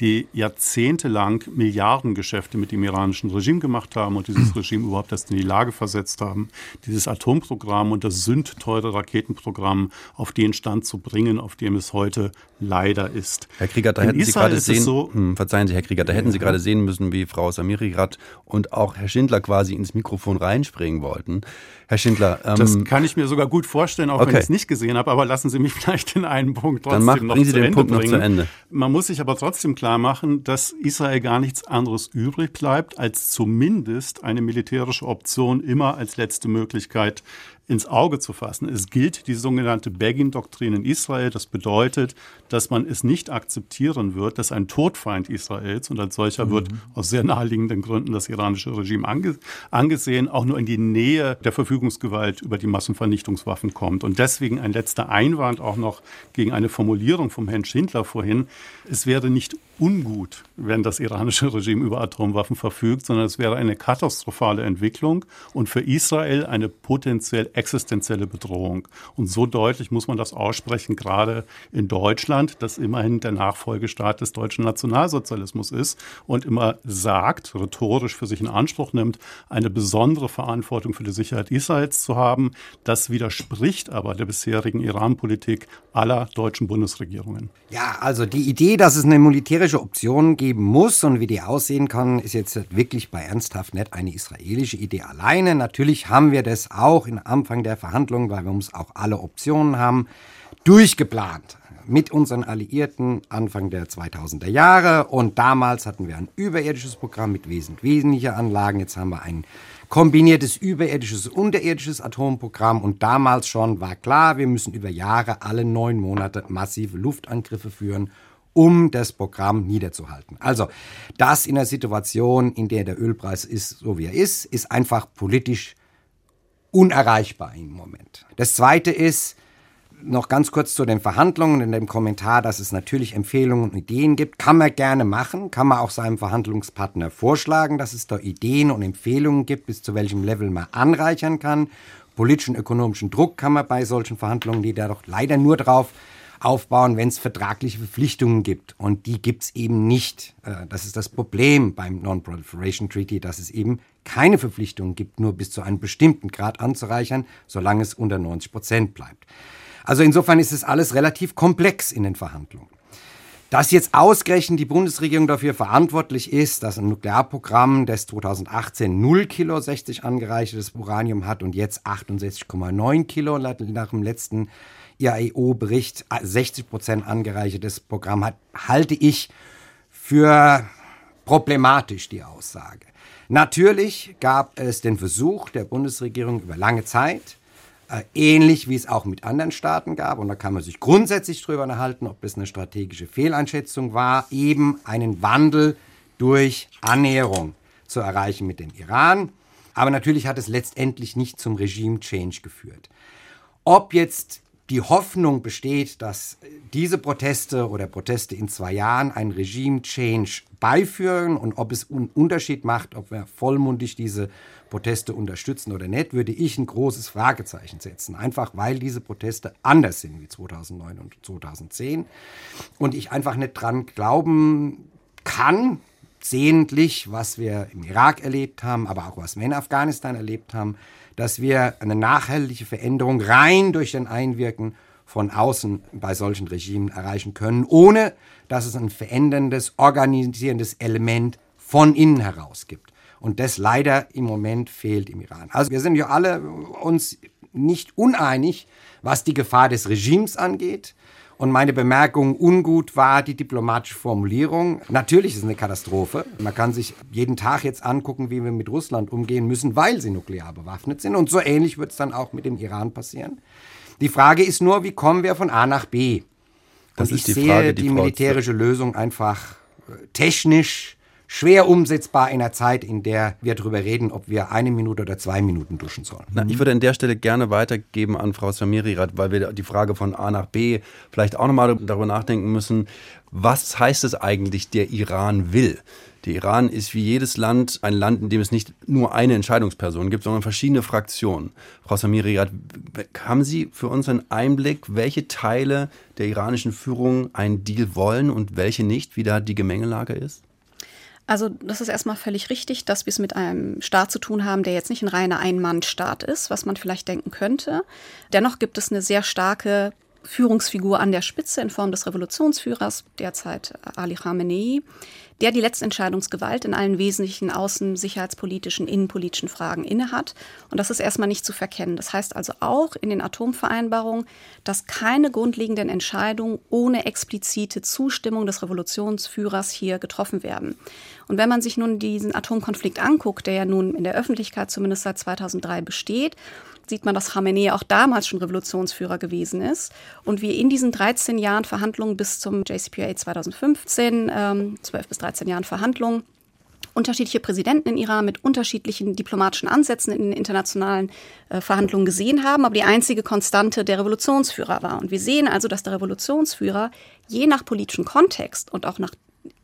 die jahrzehntelang Milliardengeschäfte mit dem iranischen Regime gemacht haben und dieses Regime überhaupt erst in die Lage versetzt haben, dieses Atomprogramm und das sündteure Raketenprogramm auf den Stand zu bringen, auf dem es heute leider ist. Herr Krieger, da in hätten Israel Sie gerade sehen, so, hm, verzeihen Sie, Herr Krieger, da hätten Sie gerade sehen müssen, wie Frau Samiri gerade und auch Herr Schindler quasi ins Mikrofon reinspringen wollten. Herr Schindler. Ähm, das kann ich mir sogar gut vorstellen, auch okay. wenn ich es nicht gesehen habe, aber lassen Sie mich vielleicht in einen Punkt trotzdem Dann mach, noch Sie zu den Ende Punkt bringen. Noch zu Ende. Man muss sich aber trotzdem klar machen, dass Israel gar nichts anderes übrig bleibt, als zumindest eine militärische Option immer als letzte Möglichkeit ins Auge zu fassen. Es gilt die sogenannte Begin-Doktrin in Israel. Das bedeutet, dass man es nicht akzeptieren wird, dass ein Todfeind Israels, und als solcher mhm. wird aus sehr naheliegenden Gründen das iranische Regime ange angesehen, auch nur in die Nähe der Verfügungsgewalt über die Massenvernichtungswaffen kommt. Und deswegen ein letzter Einwand auch noch gegen eine Formulierung vom Herrn Schindler vorhin. Es wäre nicht ungut, wenn das iranische Regime über Atomwaffen verfügt, sondern es wäre eine katastrophale Entwicklung und für Israel eine potenziell existenzielle Bedrohung. Und so deutlich muss man das aussprechen, gerade in Deutschland, das immerhin der Nachfolgestaat des deutschen Nationalsozialismus ist und immer sagt, rhetorisch für sich in Anspruch nimmt, eine besondere Verantwortung für die Sicherheit Israels zu haben. Das widerspricht aber der bisherigen Iran-Politik aller deutschen Bundesregierungen. Ja, also die Idee, dass es eine militärische Option geben muss und wie die aussehen kann, ist jetzt wirklich bei ernsthaft nicht eine israelische Idee alleine. Natürlich haben wir das auch im Anfang der Verhandlungen, weil wir uns auch alle Optionen haben, durchgeplant mit unseren Alliierten Anfang der 2000er Jahre. Und damals hatten wir ein überirdisches Programm mit wesentlich wesentlicher Anlagen. Jetzt haben wir ein kombiniertes überirdisches, unterirdisches Atomprogramm. Und damals schon war klar, wir müssen über Jahre alle neun Monate massive Luftangriffe führen um das Programm niederzuhalten. Also das in der Situation, in der der Ölpreis ist, so wie er ist, ist einfach politisch unerreichbar im Moment. Das Zweite ist, noch ganz kurz zu den Verhandlungen in dem Kommentar, dass es natürlich Empfehlungen und Ideen gibt. Kann man gerne machen, kann man auch seinem Verhandlungspartner vorschlagen, dass es da Ideen und Empfehlungen gibt, bis zu welchem Level man anreichern kann. Politischen, ökonomischen Druck kann man bei solchen Verhandlungen, die da doch leider nur drauf aufbauen, wenn es vertragliche Verpflichtungen gibt. Und die gibt es eben nicht. Äh, das ist das Problem beim Non-Proliferation Treaty, dass es eben keine Verpflichtungen gibt, nur bis zu einem bestimmten Grad anzureichern, solange es unter 90 Prozent bleibt. Also insofern ist es alles relativ komplex in den Verhandlungen. Dass jetzt ausgerechnet die Bundesregierung dafür verantwortlich ist, dass ein Nuklearprogramm, das 2018 0 Kilo 60 angereichertes Uranium hat und jetzt 68,9 Kilo nach dem letzten IAEO-Bericht 60 Prozent angereichertes Programm hat, halte ich für problematisch, die Aussage. Natürlich gab es den Versuch der Bundesregierung über lange Zeit, äh, ähnlich wie es auch mit anderen Staaten gab, und da kann man sich grundsätzlich drüber unterhalten, ob es eine strategische Fehleinschätzung war, eben einen Wandel durch Annäherung zu erreichen mit dem Iran. Aber natürlich hat es letztendlich nicht zum Regime-Change geführt. Ob jetzt die Hoffnung besteht, dass diese Proteste oder Proteste in zwei Jahren ein Regime-Change beiführen und ob es einen Unterschied macht, ob wir vollmundig diese Proteste unterstützen oder nicht, würde ich ein großes Fragezeichen setzen. Einfach weil diese Proteste anders sind wie 2009 und 2010 und ich einfach nicht dran glauben kann, sehentlich, was wir im Irak erlebt haben, aber auch was wir in Afghanistan erlebt haben, dass wir eine nachhaltige Veränderung rein durch den Einwirken von außen bei solchen Regimen erreichen können, ohne dass es ein veränderndes, organisierendes Element von innen heraus gibt. Und das leider im Moment fehlt im Iran. Also wir sind ja alle uns nicht uneinig, was die Gefahr des Regimes angeht. Und meine Bemerkung ungut war die diplomatische Formulierung. Natürlich ist es eine Katastrophe. Man kann sich jeden Tag jetzt angucken, wie wir mit Russland umgehen müssen, weil sie nuklear bewaffnet sind. Und so ähnlich wird es dann auch mit dem Iran passieren. Die Frage ist nur, wie kommen wir von A nach B? Und ich sehe Frage, die, die militärische Lösung einfach äh, technisch schwer umsetzbar in einer Zeit, in der wir darüber reden, ob wir eine Minute oder zwei Minuten duschen sollen. Na, ich würde an der Stelle gerne weitergeben an Frau Samirirat, weil wir die Frage von A nach B vielleicht auch nochmal darüber nachdenken müssen, was heißt es eigentlich, der Iran will? Der Iran ist wie jedes Land ein Land, in dem es nicht nur eine Entscheidungsperson gibt, sondern verschiedene Fraktionen. Frau Samiriat, haben Sie für uns einen Einblick, welche Teile der iranischen Führung einen Deal wollen und welche nicht, wie da die Gemengelage ist? Also das ist erstmal völlig richtig, dass wir es mit einem Staat zu tun haben, der jetzt nicht ein reiner Ein-Mann-Staat ist, was man vielleicht denken könnte. Dennoch gibt es eine sehr starke Führungsfigur an der Spitze in Form des Revolutionsführers, derzeit Ali Khamenei, der die Letztentscheidungsgewalt in allen wesentlichen außen-, sicherheitspolitischen, innenpolitischen Fragen innehat. Und das ist erstmal nicht zu verkennen. Das heißt also auch in den Atomvereinbarungen, dass keine grundlegenden Entscheidungen ohne explizite Zustimmung des Revolutionsführers hier getroffen werden. Und wenn man sich nun diesen Atomkonflikt anguckt, der ja nun in der Öffentlichkeit zumindest seit 2003 besteht, sieht man, dass Khamenei auch damals schon Revolutionsführer gewesen ist. Und wir in diesen 13 Jahren Verhandlungen bis zum JCPOA 2015, ähm, 12 bis 13 Jahren Verhandlungen, unterschiedliche Präsidenten in Iran mit unterschiedlichen diplomatischen Ansätzen in den internationalen äh, Verhandlungen gesehen haben, aber die einzige Konstante der Revolutionsführer war. Und wir sehen also, dass der Revolutionsführer je nach politischem Kontext und auch nach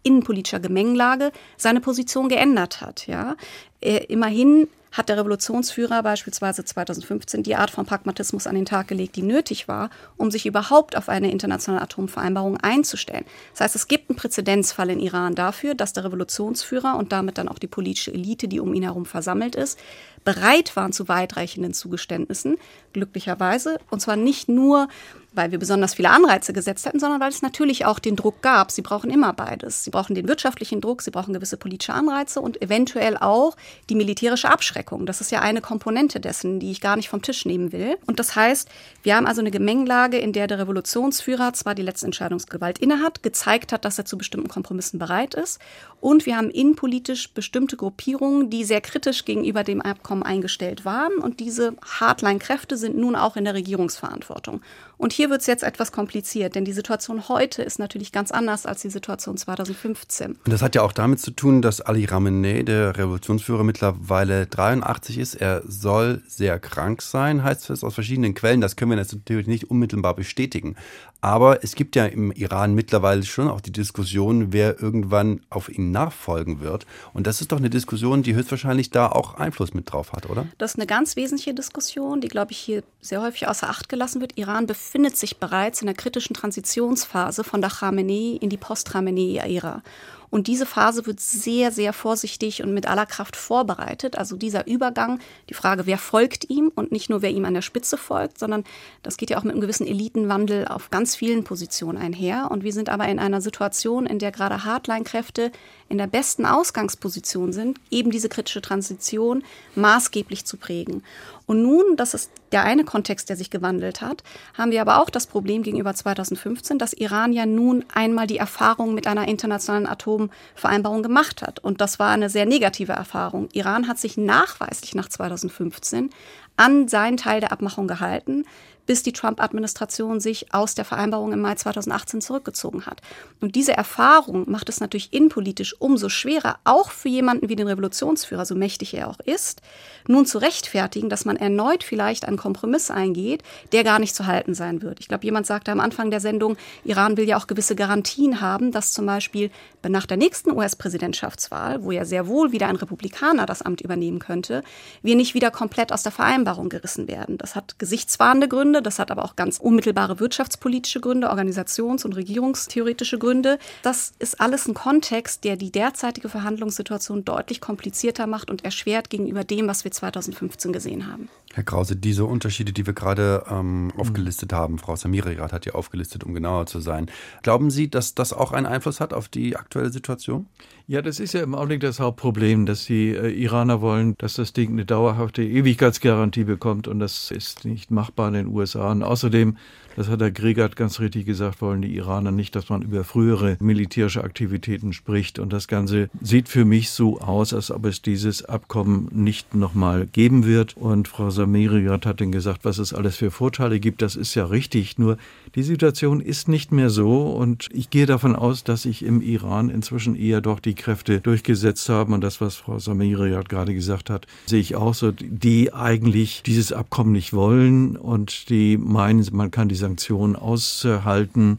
innenpolitischer Gemengelage seine Position geändert hat. Ja, er, immerhin hat der Revolutionsführer beispielsweise 2015 die Art von Pragmatismus an den Tag gelegt, die nötig war, um sich überhaupt auf eine internationale Atomvereinbarung einzustellen. Das heißt, es gibt einen Präzedenzfall in Iran dafür, dass der Revolutionsführer und damit dann auch die politische Elite, die um ihn herum versammelt ist, bereit waren zu weitreichenden Zugeständnissen, glücklicherweise. Und zwar nicht nur, weil wir besonders viele Anreize gesetzt hätten, sondern weil es natürlich auch den Druck gab. Sie brauchen immer beides. Sie brauchen den wirtschaftlichen Druck, sie brauchen gewisse politische Anreize und eventuell auch die militärische Abschreckung. Das ist ja eine Komponente dessen, die ich gar nicht vom Tisch nehmen will. Und das heißt, wir haben also eine Gemengelage, in der der Revolutionsführer zwar die letzte Entscheidungsgewalt innehat, gezeigt hat, dass er zu bestimmten Kompromissen bereit ist. Und wir haben innenpolitisch bestimmte Gruppierungen, die sehr kritisch gegenüber dem Abkommen eingestellt waren. Und diese Hardline-Kräfte sind nun auch in der Regierungsverantwortung. Und hier wird es jetzt etwas kompliziert, denn die Situation heute ist natürlich ganz anders als die Situation 2015. Und das hat ja auch damit zu tun, dass Ali Ramenei, der Revolutionsführer, mittlerweile 83 ist. Er soll sehr krank sein, heißt es aus verschiedenen Quellen. Das können wir natürlich nicht unmittelbar bestätigen. Aber es gibt ja im Iran mittlerweile schon auch die Diskussion, wer irgendwann auf ihn nachfolgen wird. Und das ist doch eine Diskussion, die höchstwahrscheinlich da auch Einfluss mit drauf hat, oder? Das ist eine ganz wesentliche Diskussion, die, glaube ich, hier sehr häufig außer Acht gelassen wird. Iran befindet sich bereits in der kritischen Transitionsphase von der Khamenei in die Post-Khamenei-Ära. Und diese Phase wird sehr, sehr vorsichtig und mit aller Kraft vorbereitet. Also dieser Übergang, die Frage, wer folgt ihm und nicht nur, wer ihm an der Spitze folgt, sondern das geht ja auch mit einem gewissen Elitenwandel auf ganz vielen Positionen einher. Und wir sind aber in einer Situation, in der gerade Hardline-Kräfte in der besten Ausgangsposition sind, eben diese kritische Transition maßgeblich zu prägen. Und nun, das ist der eine Kontext, der sich gewandelt hat, haben wir aber auch das Problem gegenüber 2015, dass Iran ja nun einmal die Erfahrung mit einer internationalen Atomvereinbarung gemacht hat. Und das war eine sehr negative Erfahrung. Iran hat sich nachweislich nach 2015 an seinen Teil der Abmachung gehalten bis die Trump-Administration sich aus der Vereinbarung im Mai 2018 zurückgezogen hat. Und diese Erfahrung macht es natürlich innenpolitisch umso schwerer, auch für jemanden wie den Revolutionsführer, so mächtig er auch ist, nun zu rechtfertigen, dass man erneut vielleicht einen Kompromiss eingeht, der gar nicht zu halten sein wird. Ich glaube, jemand sagte am Anfang der Sendung, Iran will ja auch gewisse Garantien haben, dass zum Beispiel nach der nächsten US-Präsidentschaftswahl, wo ja sehr wohl wieder ein Republikaner das Amt übernehmen könnte, wir nicht wieder komplett aus der Vereinbarung gerissen werden. Das hat gesichtswahrende Gründe, das hat aber auch ganz unmittelbare wirtschaftspolitische Gründe, organisations- und regierungstheoretische Gründe. Das ist alles ein Kontext, der die derzeitige Verhandlungssituation deutlich komplizierter macht und erschwert gegenüber dem, was wir 2015 gesehen haben. Herr Krause, diese Unterschiede, die wir gerade ähm, aufgelistet haben, Frau Samirirat hat ja aufgelistet, um genauer zu sein. Glauben Sie, dass das auch einen Einfluss hat auf die aktuelle Situation? Ja, das ist ja im Augenblick das Hauptproblem, dass die äh, Iraner wollen, dass das Ding eine dauerhafte Ewigkeitsgarantie bekommt und das ist nicht machbar in den USA. Und außerdem das hat der Gregert ganz richtig gesagt, wollen die Iraner nicht, dass man über frühere militärische Aktivitäten spricht. Und das Ganze sieht für mich so aus, als ob es dieses Abkommen nicht nochmal geben wird. Und Frau Samiriat hat dann gesagt, was es alles für Vorteile gibt. Das ist ja richtig. Nur die Situation ist nicht mehr so. Und ich gehe davon aus, dass sich im Iran inzwischen eher doch die Kräfte durchgesetzt haben. Und das, was Frau Samiriat gerade gesagt hat, sehe ich auch so, die eigentlich dieses Abkommen nicht wollen und die meinen, man kann diese Sanktionen aushalten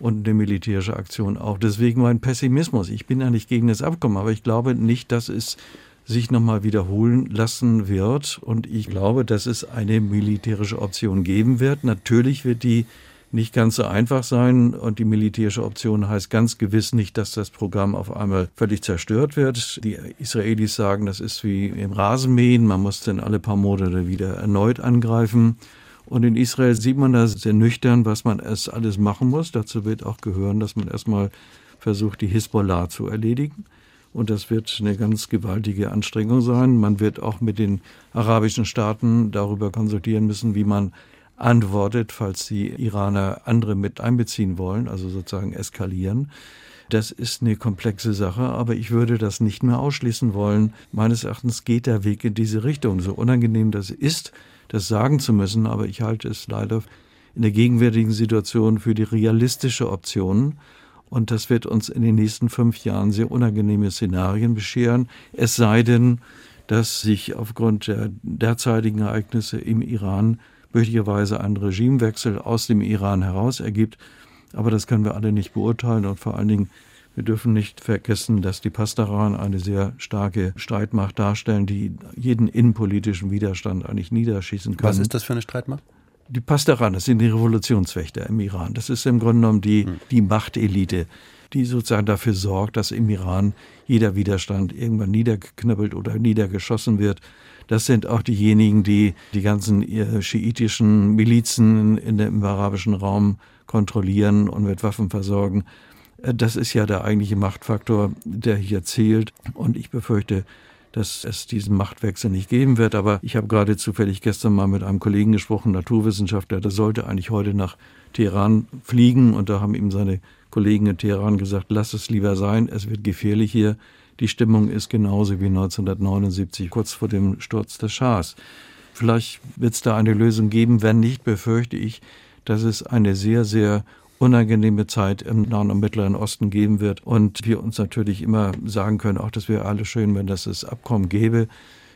und eine militärische Aktion auch. Deswegen mein Pessimismus. Ich bin ja nicht gegen das Abkommen, aber ich glaube nicht, dass es sich nochmal wiederholen lassen wird. Und ich glaube, dass es eine militärische Option geben wird. Natürlich wird die nicht ganz so einfach sein und die militärische Option heißt ganz gewiss nicht, dass das Programm auf einmal völlig zerstört wird. Die Israelis sagen, das ist wie im Rasenmähen, man muss dann alle paar Monate wieder erneut angreifen. Und in Israel sieht man da sehr nüchtern, was man erst alles machen muss. Dazu wird auch gehören, dass man erstmal versucht, die Hisbollah zu erledigen. Und das wird eine ganz gewaltige Anstrengung sein. Man wird auch mit den arabischen Staaten darüber konsultieren müssen, wie man antwortet, falls die Iraner andere mit einbeziehen wollen, also sozusagen eskalieren. Das ist eine komplexe Sache, aber ich würde das nicht mehr ausschließen wollen. Meines Erachtens geht der Weg in diese Richtung. So unangenehm das ist, das sagen zu müssen, aber ich halte es leider in der gegenwärtigen Situation für die realistische Option. Und das wird uns in den nächsten fünf Jahren sehr unangenehme Szenarien bescheren. Es sei denn, dass sich aufgrund der derzeitigen Ereignisse im Iran möglicherweise ein Regimewechsel aus dem Iran heraus ergibt. Aber das können wir alle nicht beurteilen und vor allen Dingen Wir dürfen nicht vergessen, dass die Pastaran eine sehr starke Streitmacht darstellen, die jeden innenpolitischen Widerstand eigentlich niederschießen kann. Was ist das für eine Streitmacht? Die Pastaran, das sind die Revolutionswächter im Iran. Das ist im Grunde genommen die, hm. die Machtelite, die sozusagen dafür sorgt, dass im Iran jeder Widerstand irgendwann niedergeknüppelt oder niedergeschossen wird. Das sind auch diejenigen, die die ganzen äh, schiitischen Milizen in dem, im arabischen Raum kontrollieren und mit Waffen versorgen. Äh, das ist ja der eigentliche Machtfaktor, der hier zählt. Und ich befürchte, dass es diesen Machtwechsel nicht geben wird. Aber ich habe gerade zufällig gestern mal mit einem Kollegen gesprochen, Naturwissenschaftler, der sollte eigentlich heute nach Teheran fliegen. Und da haben ihm seine Kollegen in Teheran gesagt, lass es lieber sein, es wird gefährlich hier. Die Stimmung ist genauso wie 1979, kurz vor dem Sturz des Schahs. Vielleicht wird es da eine Lösung geben. Wenn nicht, befürchte ich, dass es eine sehr, sehr unangenehme Zeit im Nahen und Mittleren Osten geben wird und wir uns natürlich immer sagen können, auch das wäre alles schön, wenn das das Abkommen gäbe.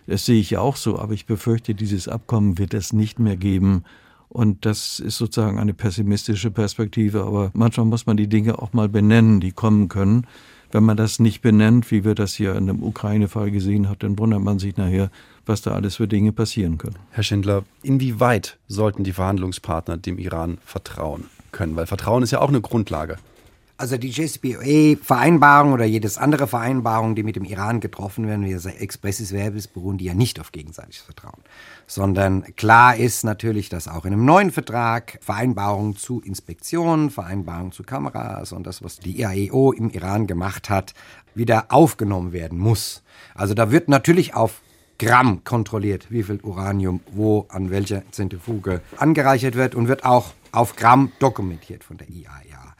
Das sehe ich ja auch so, aber ich befürchte, dieses Abkommen wird es nicht mehr geben. Und das ist sozusagen eine pessimistische Perspektive, aber manchmal muss man die Dinge auch mal benennen, die kommen können. Wenn man das nicht benennt, wie wir das hier in dem Ukraine-Fall gesehen haben, dann wundert man sich nachher, was da alles für Dinge passieren können. Herr Schindler, inwieweit sollten die Verhandlungspartner dem Iran vertrauen? Können, weil Vertrauen ist ja auch eine Grundlage. Also die JCPOA-Vereinbarung oder jedes andere Vereinbarung, die mit dem Iran getroffen werden, wie expressis verbis, beruhen die ja nicht auf gegenseitiges Vertrauen. Sondern klar ist natürlich, dass auch in einem neuen Vertrag Vereinbarungen zu Inspektionen, Vereinbarungen zu Kameras und das, was die IAEO im Iran gemacht hat, wieder aufgenommen werden muss. Also da wird natürlich auf Gramm kontrolliert, wie viel Uranium wo an welcher Zentrifuge angereichert wird und wird auch auf Gramm dokumentiert von der IAEA.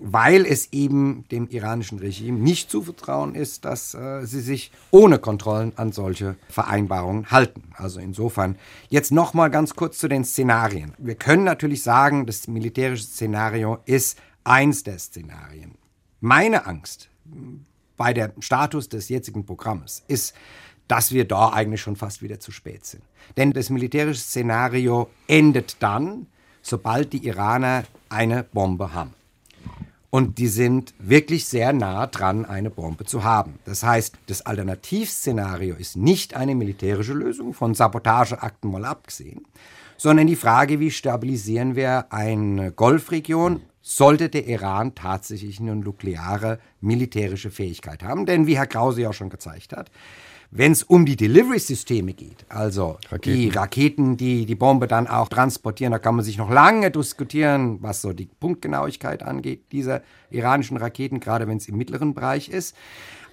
Weil es eben dem iranischen Regime nicht zuvertrauen ist, dass äh, sie sich ohne Kontrollen an solche Vereinbarungen halten. Also insofern jetzt noch mal ganz kurz zu den Szenarien. Wir können natürlich sagen, das militärische Szenario ist eins der Szenarien. Meine Angst bei der Status des jetzigen Programms ist, dass wir da eigentlich schon fast wieder zu spät sind. Denn das militärische Szenario endet dann, sobald die Iraner eine Bombe haben. Und die sind wirklich sehr nah dran, eine Bombe zu haben. Das heißt, das Alternativszenario ist nicht eine militärische Lösung, von Sabotageakten mal abgesehen, sondern die Frage, wie stabilisieren wir eine Golfregion, sollte der Iran tatsächlich eine nukleare militärische Fähigkeit haben. Denn wie Herr Krause ja schon gezeigt hat, wenn es um die Delivery-Systeme geht, also Raketen. die Raketen, die die Bombe dann auch transportieren, da kann man sich noch lange diskutieren, was so die Punktgenauigkeit angeht, dieser iranischen Raketen, gerade wenn es im mittleren Bereich ist.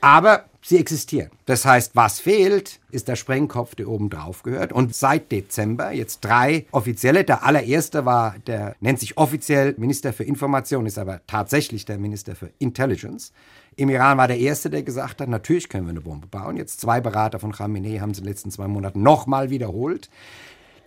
Aber sie existieren. Das heißt, was fehlt, ist der Sprengkopf, der oben drauf gehört. Und seit Dezember jetzt drei offizielle. Der allererste war, der nennt sich offiziell Minister für Information, ist aber tatsächlich der Minister für Intelligence. Im Iran war der Erste, der gesagt hat, natürlich können wir eine Bombe bauen. Jetzt zwei Berater von Khamenei haben es in den letzten zwei Monaten nochmal wiederholt.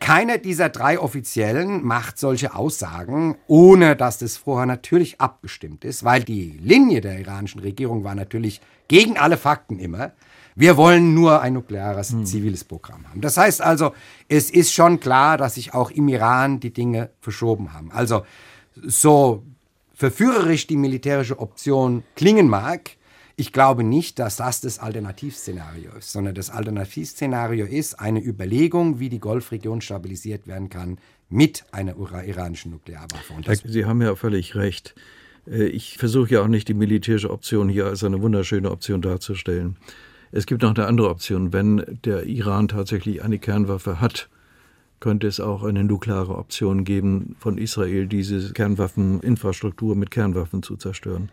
Keiner dieser drei Offiziellen macht solche Aussagen, ohne dass das vorher natürlich abgestimmt ist, weil die Linie der iranischen Regierung war natürlich gegen alle Fakten immer. Wir wollen nur ein nukleares hm. ziviles Programm haben. Das heißt also, es ist schon klar, dass sich auch im Iran die Dinge verschoben haben. Also so verführerisch die militärische Option klingen mag, ich glaube nicht, dass das das Alternativszenario ist, sondern das Alternativszenario ist eine Überlegung, wie die Golfregion stabilisiert werden kann mit einer iranischen Nuklearwaffe. Sie haben ja völlig recht. Äh, ich versuche ja auch nicht die militärische Option hier als eine wunderschöne Option darzustellen. Es gibt noch eine andere Option. Wenn der Iran tatsächlich eine Kernwaffe hat, könnte es auch eine nukleare Option geben, von Israel diese Kernwaffeninfrastruktur mit Kernwaffen zu zerstören.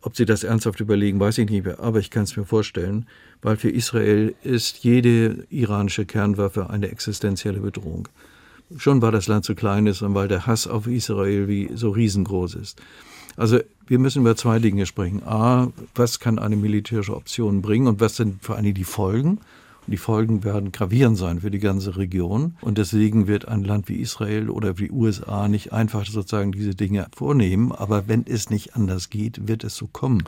Ob sie das ernsthaft überlegen, weiß ich nicht mehr, aber ich kann es mir vorstellen, weil für Israel ist jede iranische Kernwaffe eine existenzielle Bedrohung. Schon weil das Land zu klein ist und weil der Hass auf Israel wie so riesengroß ist. Also wir müssen über zwei Dinge sprechen. A, was kann eine militärische Option bringen und was sind vor allem die Folgen? Die Folgen werden gravierend sein für die ganze Region. Und deswegen wird ein Land wie Israel oder wie USA nicht einfach sozusagen diese Dinge vornehmen. Aber wenn es nicht anders geht, wird es so kommen.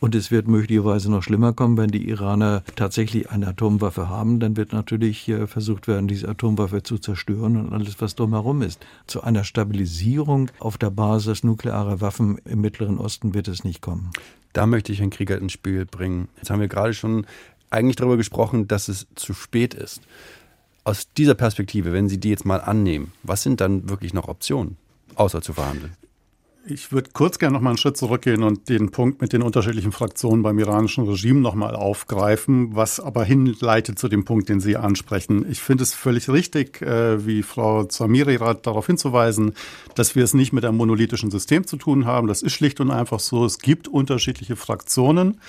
Und es wird möglicherweise noch schlimmer kommen, wenn die Iraner tatsächlich eine Atomwaffe haben. Dann wird natürlich versucht werden, diese Atomwaffe zu zerstören und alles, was drumherum ist. Zu einer Stabilisierung auf der Basis nuklearer Waffen im Mittleren Osten wird es nicht kommen. Da möchte ich Herrn Krieger ins Spiel bringen. Jetzt haben wir gerade schon eigentlich darüber gesprochen, dass es zu spät ist. Aus dieser Perspektive, wenn Sie die jetzt mal annehmen, was sind dann wirklich noch Optionen, außer zu verhandeln? Ich würde kurz gerne noch mal einen Schritt zurückgehen und den Punkt mit den unterschiedlichen Fraktionen beim iranischen Regime noch mal aufgreifen, was aber hinleitet zu dem Punkt, den Sie ansprechen. Ich finde es völlig richtig, äh, wie Frau Zamiri darauf hinzuweisen, dass wir es nicht mit einem monolithischen System zu tun haben. Das ist schlicht und einfach so. Es gibt unterschiedliche Fraktionen.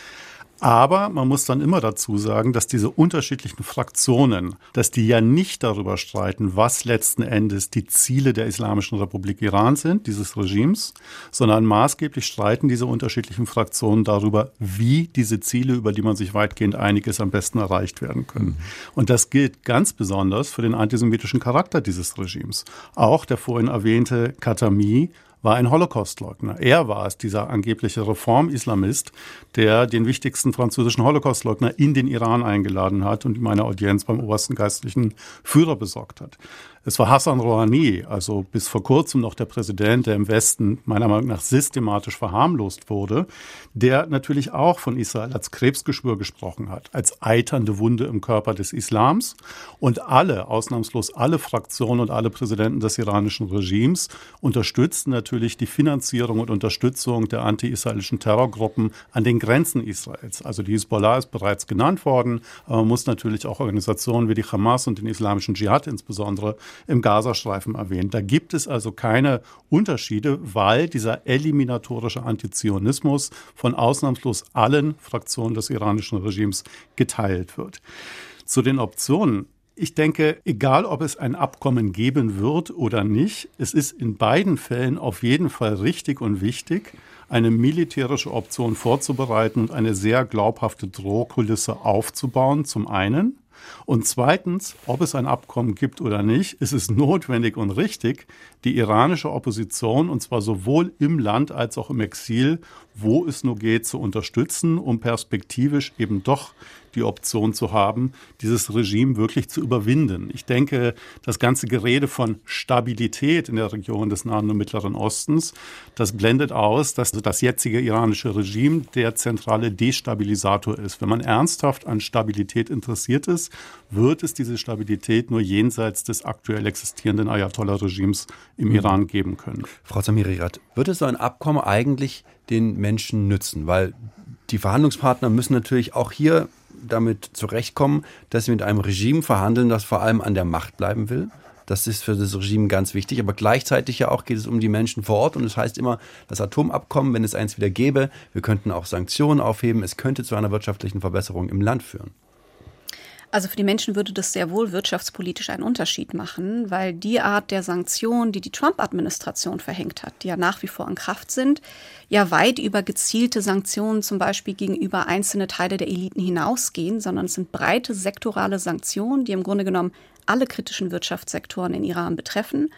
Aber man muss dann immer dazu sagen, dass diese unterschiedlichen Fraktionen, dass die ja nicht darüber streiten, was letzten Endes die Ziele der Islamischen Republik Iran sind, dieses Regimes, sondern maßgeblich streiten diese unterschiedlichen Fraktionen darüber, wie diese Ziele, über die man sich weitgehend einig ist, am besten erreicht werden können. Mhm. Und das gilt ganz besonders für den antisemitischen Charakter dieses Regimes. Auch der vorhin erwähnte Katami war ein Holocaustleugner. Er war es, dieser angebliche Reformislamist, der den wichtigsten französischen Holocaustleugner in den Iran eingeladen hat und ihm eine Audienz beim obersten geistlichen Führer besorgt hat. Es war Hassan Rouhani, also bis vor kurzem noch der Präsident, der im Westen meiner Meinung nach systematisch verharmlost wurde, der natürlich auch von Israel als Krebsgeschwür gesprochen hat, als eiternde Wunde im Körper des Islams. Und alle, ausnahmslos alle Fraktionen und alle Präsidenten des iranischen Regimes unterstützten natürlich die Finanzierung und Unterstützung der anti-israelischen Terrorgruppen an den Grenzen Israels. Also die Hisbollah ist bereits genannt worden, aber man muss natürlich auch Organisationen wie die Hamas und den islamischen Dschihad insbesondere im Gazastreifen erwähnt. Da gibt es also keine Unterschiede, weil dieser eliminatorische Antizionismus von ausnahmslos allen Fraktionen des iranischen Regimes geteilt wird. Zu den Optionen. Ich denke, egal ob es ein Abkommen geben wird oder nicht, es ist in beiden Fällen auf jeden Fall richtig und wichtig, eine militärische Option vorzubereiten und eine sehr glaubhafte Drohkulisse aufzubauen, zum einen. Und zweitens, ob es ein Abkommen gibt oder nicht, ist es notwendig und richtig, die iranische Opposition, und zwar sowohl im Land als auch im Exil, wo es nur geht, zu unterstützen, um perspektivisch eben doch die Option zu haben, dieses Regime wirklich zu überwinden. Ich denke, das ganze Gerede von Stabilität in der Region des Nahen und Mittleren Ostens, das blendet aus, dass das jetzige iranische Regime der zentrale Destabilisator ist. Wenn man ernsthaft an Stabilität interessiert ist, wird es diese Stabilität nur jenseits des aktuell existierenden Ayatollah-Regimes im mhm. Iran geben können. Frau Zamirirat, wird es so ein Abkommen eigentlich den Menschen nützen? Weil die Verhandlungspartner müssen natürlich auch hier damit zurechtkommen, dass sie mit einem Regime verhandeln, das vor allem an der Macht bleiben will. Das ist für das Regime ganz wichtig. Aber gleichzeitig ja auch geht es um die Menschen vor Ort. Und es das heißt immer, das Atomabkommen, wenn es eins wieder gäbe, wir könnten auch Sanktionen aufheben. Es könnte zu einer wirtschaftlichen Verbesserung im Land führen. Also für die Menschen würde das sehr wohl wirtschaftspolitisch einen Unterschied machen, weil die Art der Sanktionen, die die Trump-Administration verhängt hat, die ja nach wie vor in Kraft sind, ja weit über gezielte Sanktionen zum Beispiel gegenüber einzelne Teile der Eliten hinausgehen, sondern es sind breite sektorale Sanktionen, die im Grunde genommen alle kritischen Wirtschaftssektoren in Iran betreffen,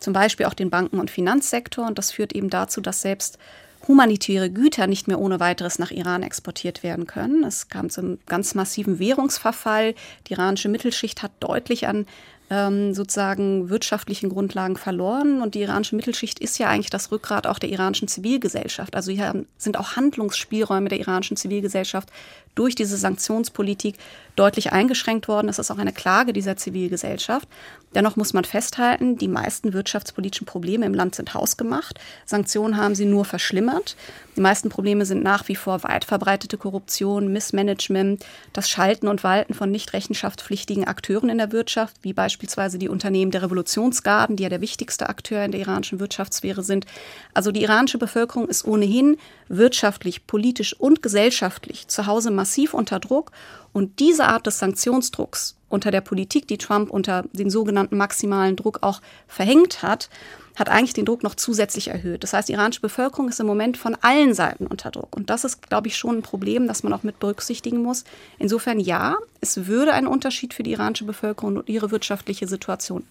zum Beispiel auch den Banken- und Finanzsektor. Und das führt eben dazu, dass selbst humanitäre Güter nicht mehr ohne weiteres nach Iran exportiert werden können. Es kam zum ganz massiven Währungsverfall. Die iranische Mittelschicht hat deutlich an ähm, sozusagen wirtschaftlichen Grundlagen verloren. Und die iranische Mittelschicht ist ja eigentlich das Rückgrat auch der iranischen Zivilgesellschaft. Also hier sind auch Handlungsspielräume der iranischen Zivilgesellschaft durch diese Sanktionspolitik deutlich eingeschränkt worden. Das ist auch eine Klage dieser Zivilgesellschaft. Dennoch muss man festhalten, die meisten wirtschaftspolitischen Probleme im Land sind hausgemacht. Sanktionen haben sie nur verschlimmert. Die meisten Probleme sind nach wie vor weit verbreitete Korruption, Missmanagement, das Schalten und Walten von nicht rechenschaftspflichtigen Akteuren in der Wirtschaft, wie beispielsweise die Unternehmen der Revolutionsgarden, die ja der wichtigste Akteur in der iranischen Wirtschaftssphäre sind. Also die iranische Bevölkerung ist ohnehin wirtschaftlich, politisch und gesellschaftlich zu Hause massiv unter Druck. Und diese Art des Sanktionsdrucks unter der Politik, die Trump unter den sogenannten maximalen Druck auch verhängt hat, hat eigentlich den Druck noch zusätzlich erhöht. Das heißt, die iranische Bevölkerung ist im Moment von allen Seiten unter Druck. Und das ist, glaube ich, schon ein Problem, das man auch mit berücksichtigen muss. Insofern ja, es würde einen Unterschied für die iranische Bevölkerung und ihre wirtschaftliche Situation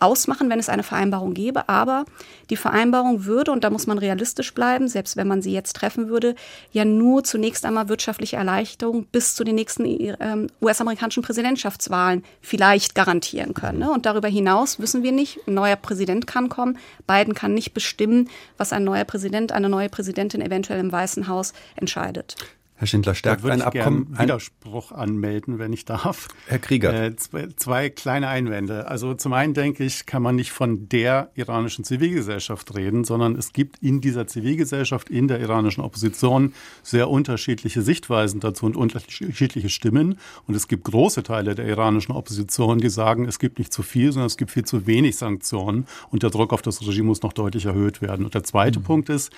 ausmachen, wenn es eine Vereinbarung gäbe. Aber die Vereinbarung würde, und da muss man realistisch bleiben, selbst wenn man sie jetzt treffen würde, ja nur zunächst einmal wirtschaftliche Erleichterung bis zu den nächsten ähm, US-amerikanischen Präsidentschaftswahlen vielleicht garantieren können. Ne? Und darüber hinaus wissen wir nicht, ein neuer Präsident kann kommen. Biden kann nicht bestimmen, was ein neuer Präsident, eine neue Präsidentin eventuell im Weißen Haus entscheidet. Herr Schindler, stärkt ein Abkommen. Einen Widerspruch anmelden, wenn ich darf. Herr Krieger. Äh, zwei, zwei, kleine Einwände. Also zum einen denke ich, kann man nicht von der iranischen Zivilgesellschaft reden, sondern es gibt in dieser Zivilgesellschaft, in der iranischen Opposition sehr unterschiedliche Sichtweisen dazu und unterschiedliche Stimmen. Und es gibt große Teile der iranischen Opposition, die sagen, es gibt nicht zu viel, sondern es gibt viel zu wenig Sanktionen und der Druck auf das Regime muss noch deutlich erhöht werden. Und der zweite mhm. Punkt ist,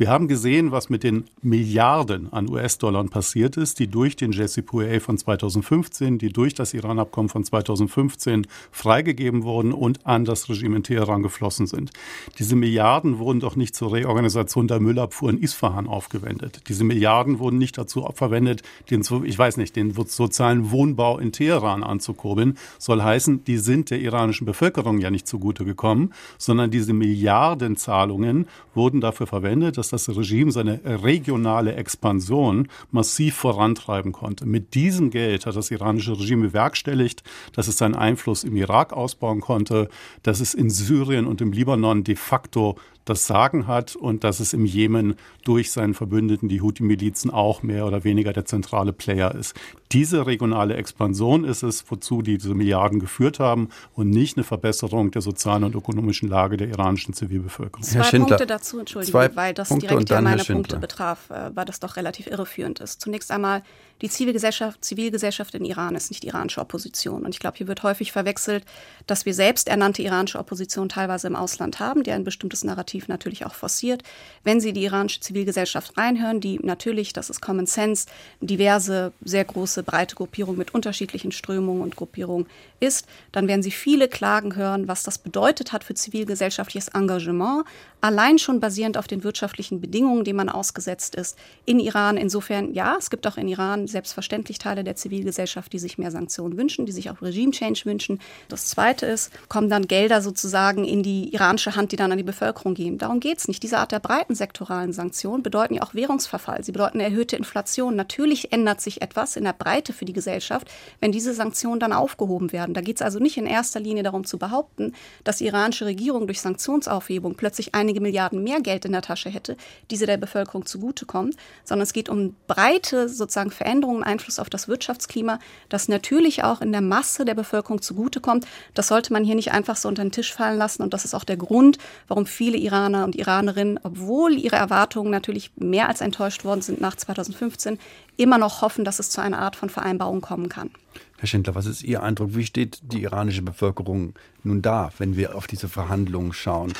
wir haben gesehen, was mit den Milliarden an US-Dollar passiert ist, die durch den JCPOA von 2015, die durch das Iran-Abkommen von 2015 freigegeben wurden und an das Regime in Teheran geflossen sind. Diese Milliarden wurden doch nicht zur Reorganisation der Müllabfuhr in Isfahan aufgewendet. Diese Milliarden wurden nicht dazu verwendet, den, ich weiß nicht, den sozialen Wohnbau in Teheran anzukurbeln. Soll heißen, die sind der iranischen Bevölkerung ja nicht zugute gekommen, sondern diese Milliardenzahlungen wurden dafür verwendet, dass das Regime seine regionale Expansion massiv vorantreiben konnte. Mit diesem Geld hat das iranische Regime bewerkstelligt, dass es seinen Einfluss im Irak ausbauen konnte, dass es in Syrien und im Libanon de facto das Sagen hat und dass es im Jemen durch seinen Verbündeten, die Houthi-Milizen, auch mehr oder weniger der zentrale Player ist. Diese regionale Expansion ist es, wozu diese Milliarden geführt haben und nicht eine Verbesserung der sozialen und ökonomischen Lage der iranischen Zivilbevölkerung. Zwei Herr Punkte dazu, Entschuldigung, weil das Punkte direkt ja meine Punkte betraf, äh, weil das doch relativ irreführend ist. Zunächst einmal die Zivilgesellschaft, Zivilgesellschaft in Iran ist nicht iranische Opposition. Und ich glaube, hier wird häufig verwechselt, dass wir selbst ernannte iranische Opposition teilweise im Ausland haben, die ein bestimmtes Narrativ natürlich auch forciert. Wenn Sie die iranische Zivilgesellschaft reinhören, die natürlich, das ist Common Sense, diverse, sehr große, breite Gruppierung mit unterschiedlichen Strömungen und Gruppierungen ist, dann werden Sie viele Klagen hören, was das bedeutet hat für zivilgesellschaftliches Engagement, allein schon basierend auf den wirtschaftlichen Bedingungen, denen man ausgesetzt ist in Iran. Insofern, ja, es gibt auch in Iran selbstverständlich Teile der Zivilgesellschaft, die sich mehr Sanktionen wünschen, die sich auch Regime-Change wünschen. Das Zweite ist, kommen dann Gelder sozusagen in die iranische Hand, die dann an die Bevölkerung gehen. Darum geht es nicht. Diese Art der breiten sektoralen Sanktionen bedeuten ja auch Währungsverfall. Sie bedeuten erhöhte Inflation. Natürlich ändert sich etwas in der Breite für die Gesellschaft, wenn diese Sanktionen dann aufgehoben werden. Da geht es also nicht in erster Linie darum zu behaupten, dass die iranische Regierung durch Sanktionsaufhebung plötzlich einige Milliarden mehr Geld in der Tasche hätte, diese der Bevölkerung zugutekommt, sondern es geht um breite sozusagen Veränderungen Einfluss auf das Wirtschaftsklima, das natürlich auch in der Masse der Bevölkerung zugutekommt. Das sollte man hier nicht einfach so unter den Tisch fallen lassen. Und das ist auch der Grund, warum viele Iraner und Iranerinnen, obwohl ihre Erwartungen natürlich mehr als enttäuscht worden sind nach 2015, immer noch hoffen, dass es zu einer Art von Vereinbarung kommen kann. Herr Schindler, was ist Ihr Eindruck? Wie steht die iranische Bevölkerung nun da, wenn wir auf diese Verhandlungen schauen?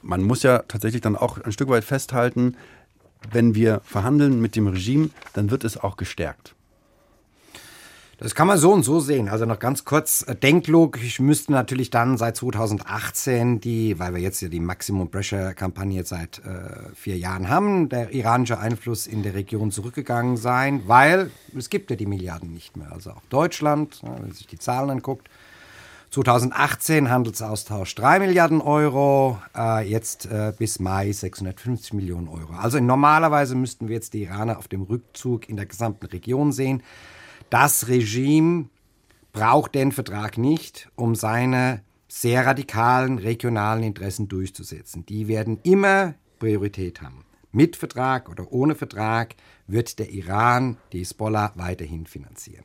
Man muss ja tatsächlich dann auch ein Stück weit festhalten, wenn wir verhandeln mit dem Regime, dann wird es auch gestärkt. Das kann man so und so sehen. Also noch ganz kurz, äh, denklogisch müssten natürlich dann seit 2018 die, weil wir jetzt ja die Maximum Pressure Kampagne seit äh, vier Jahren haben, der iranische Einfluss in der Region zurückgegangen sein, weil es gibt ja die Milliarden nicht mehr. Also auch Deutschland, wenn man sich die Zahlen anguckt, 2018 Handelsaustausch 3 Milliarden Euro, äh, jetzt äh, bis Mai 650 Millionen Euro. Also normalerweise müssten wir jetzt die Iraner auf dem Rückzug in der gesamten Region sehen. Das Regime braucht den Vertrag nicht, um seine sehr radikalen regionalen Interessen durchzusetzen. Die werden immer Priorität haben. Mit Vertrag oder ohne Vertrag wird der Iran die Hezbollah weiterhin finanzieren.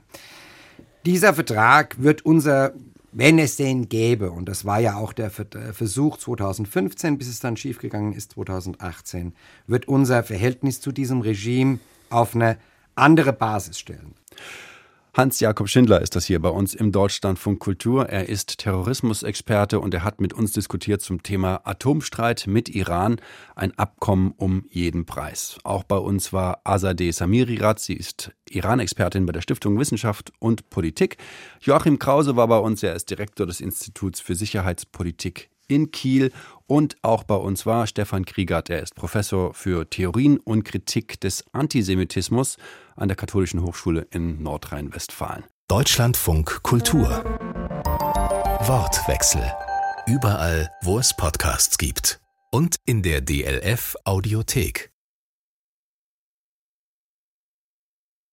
Dieser Vertrag wird unser wenn es den gäbe, und das war ja auch der Versuch 2015, bis es dann schiefgegangen ist 2018, wird unser Verhältnis zu diesem Regime auf eine andere Basis stellen. Hans-Jakob Schindler ist das hier bei uns im Deutschlandfunk Kultur. Er ist Terrorismusexperte und er hat mit uns diskutiert zum Thema Atomstreit mit Iran, ein Abkommen um jeden Preis. Auch bei uns war Azadeh Samirirat, sie ist Iran-Expertin bei der Stiftung Wissenschaft und Politik. Joachim Krause war bei uns, er ist Direktor des Instituts für Sicherheitspolitik in Kiel und auch bei uns war Stefan Kriegert. Er ist Professor für Theorien und Kritik des Antisemitismus an der Katholischen Hochschule in Nordrhein-Westfalen. Deutschlandfunk Kultur Wortwechsel überall, wo es Podcasts gibt. Und in der DLF Audiothek.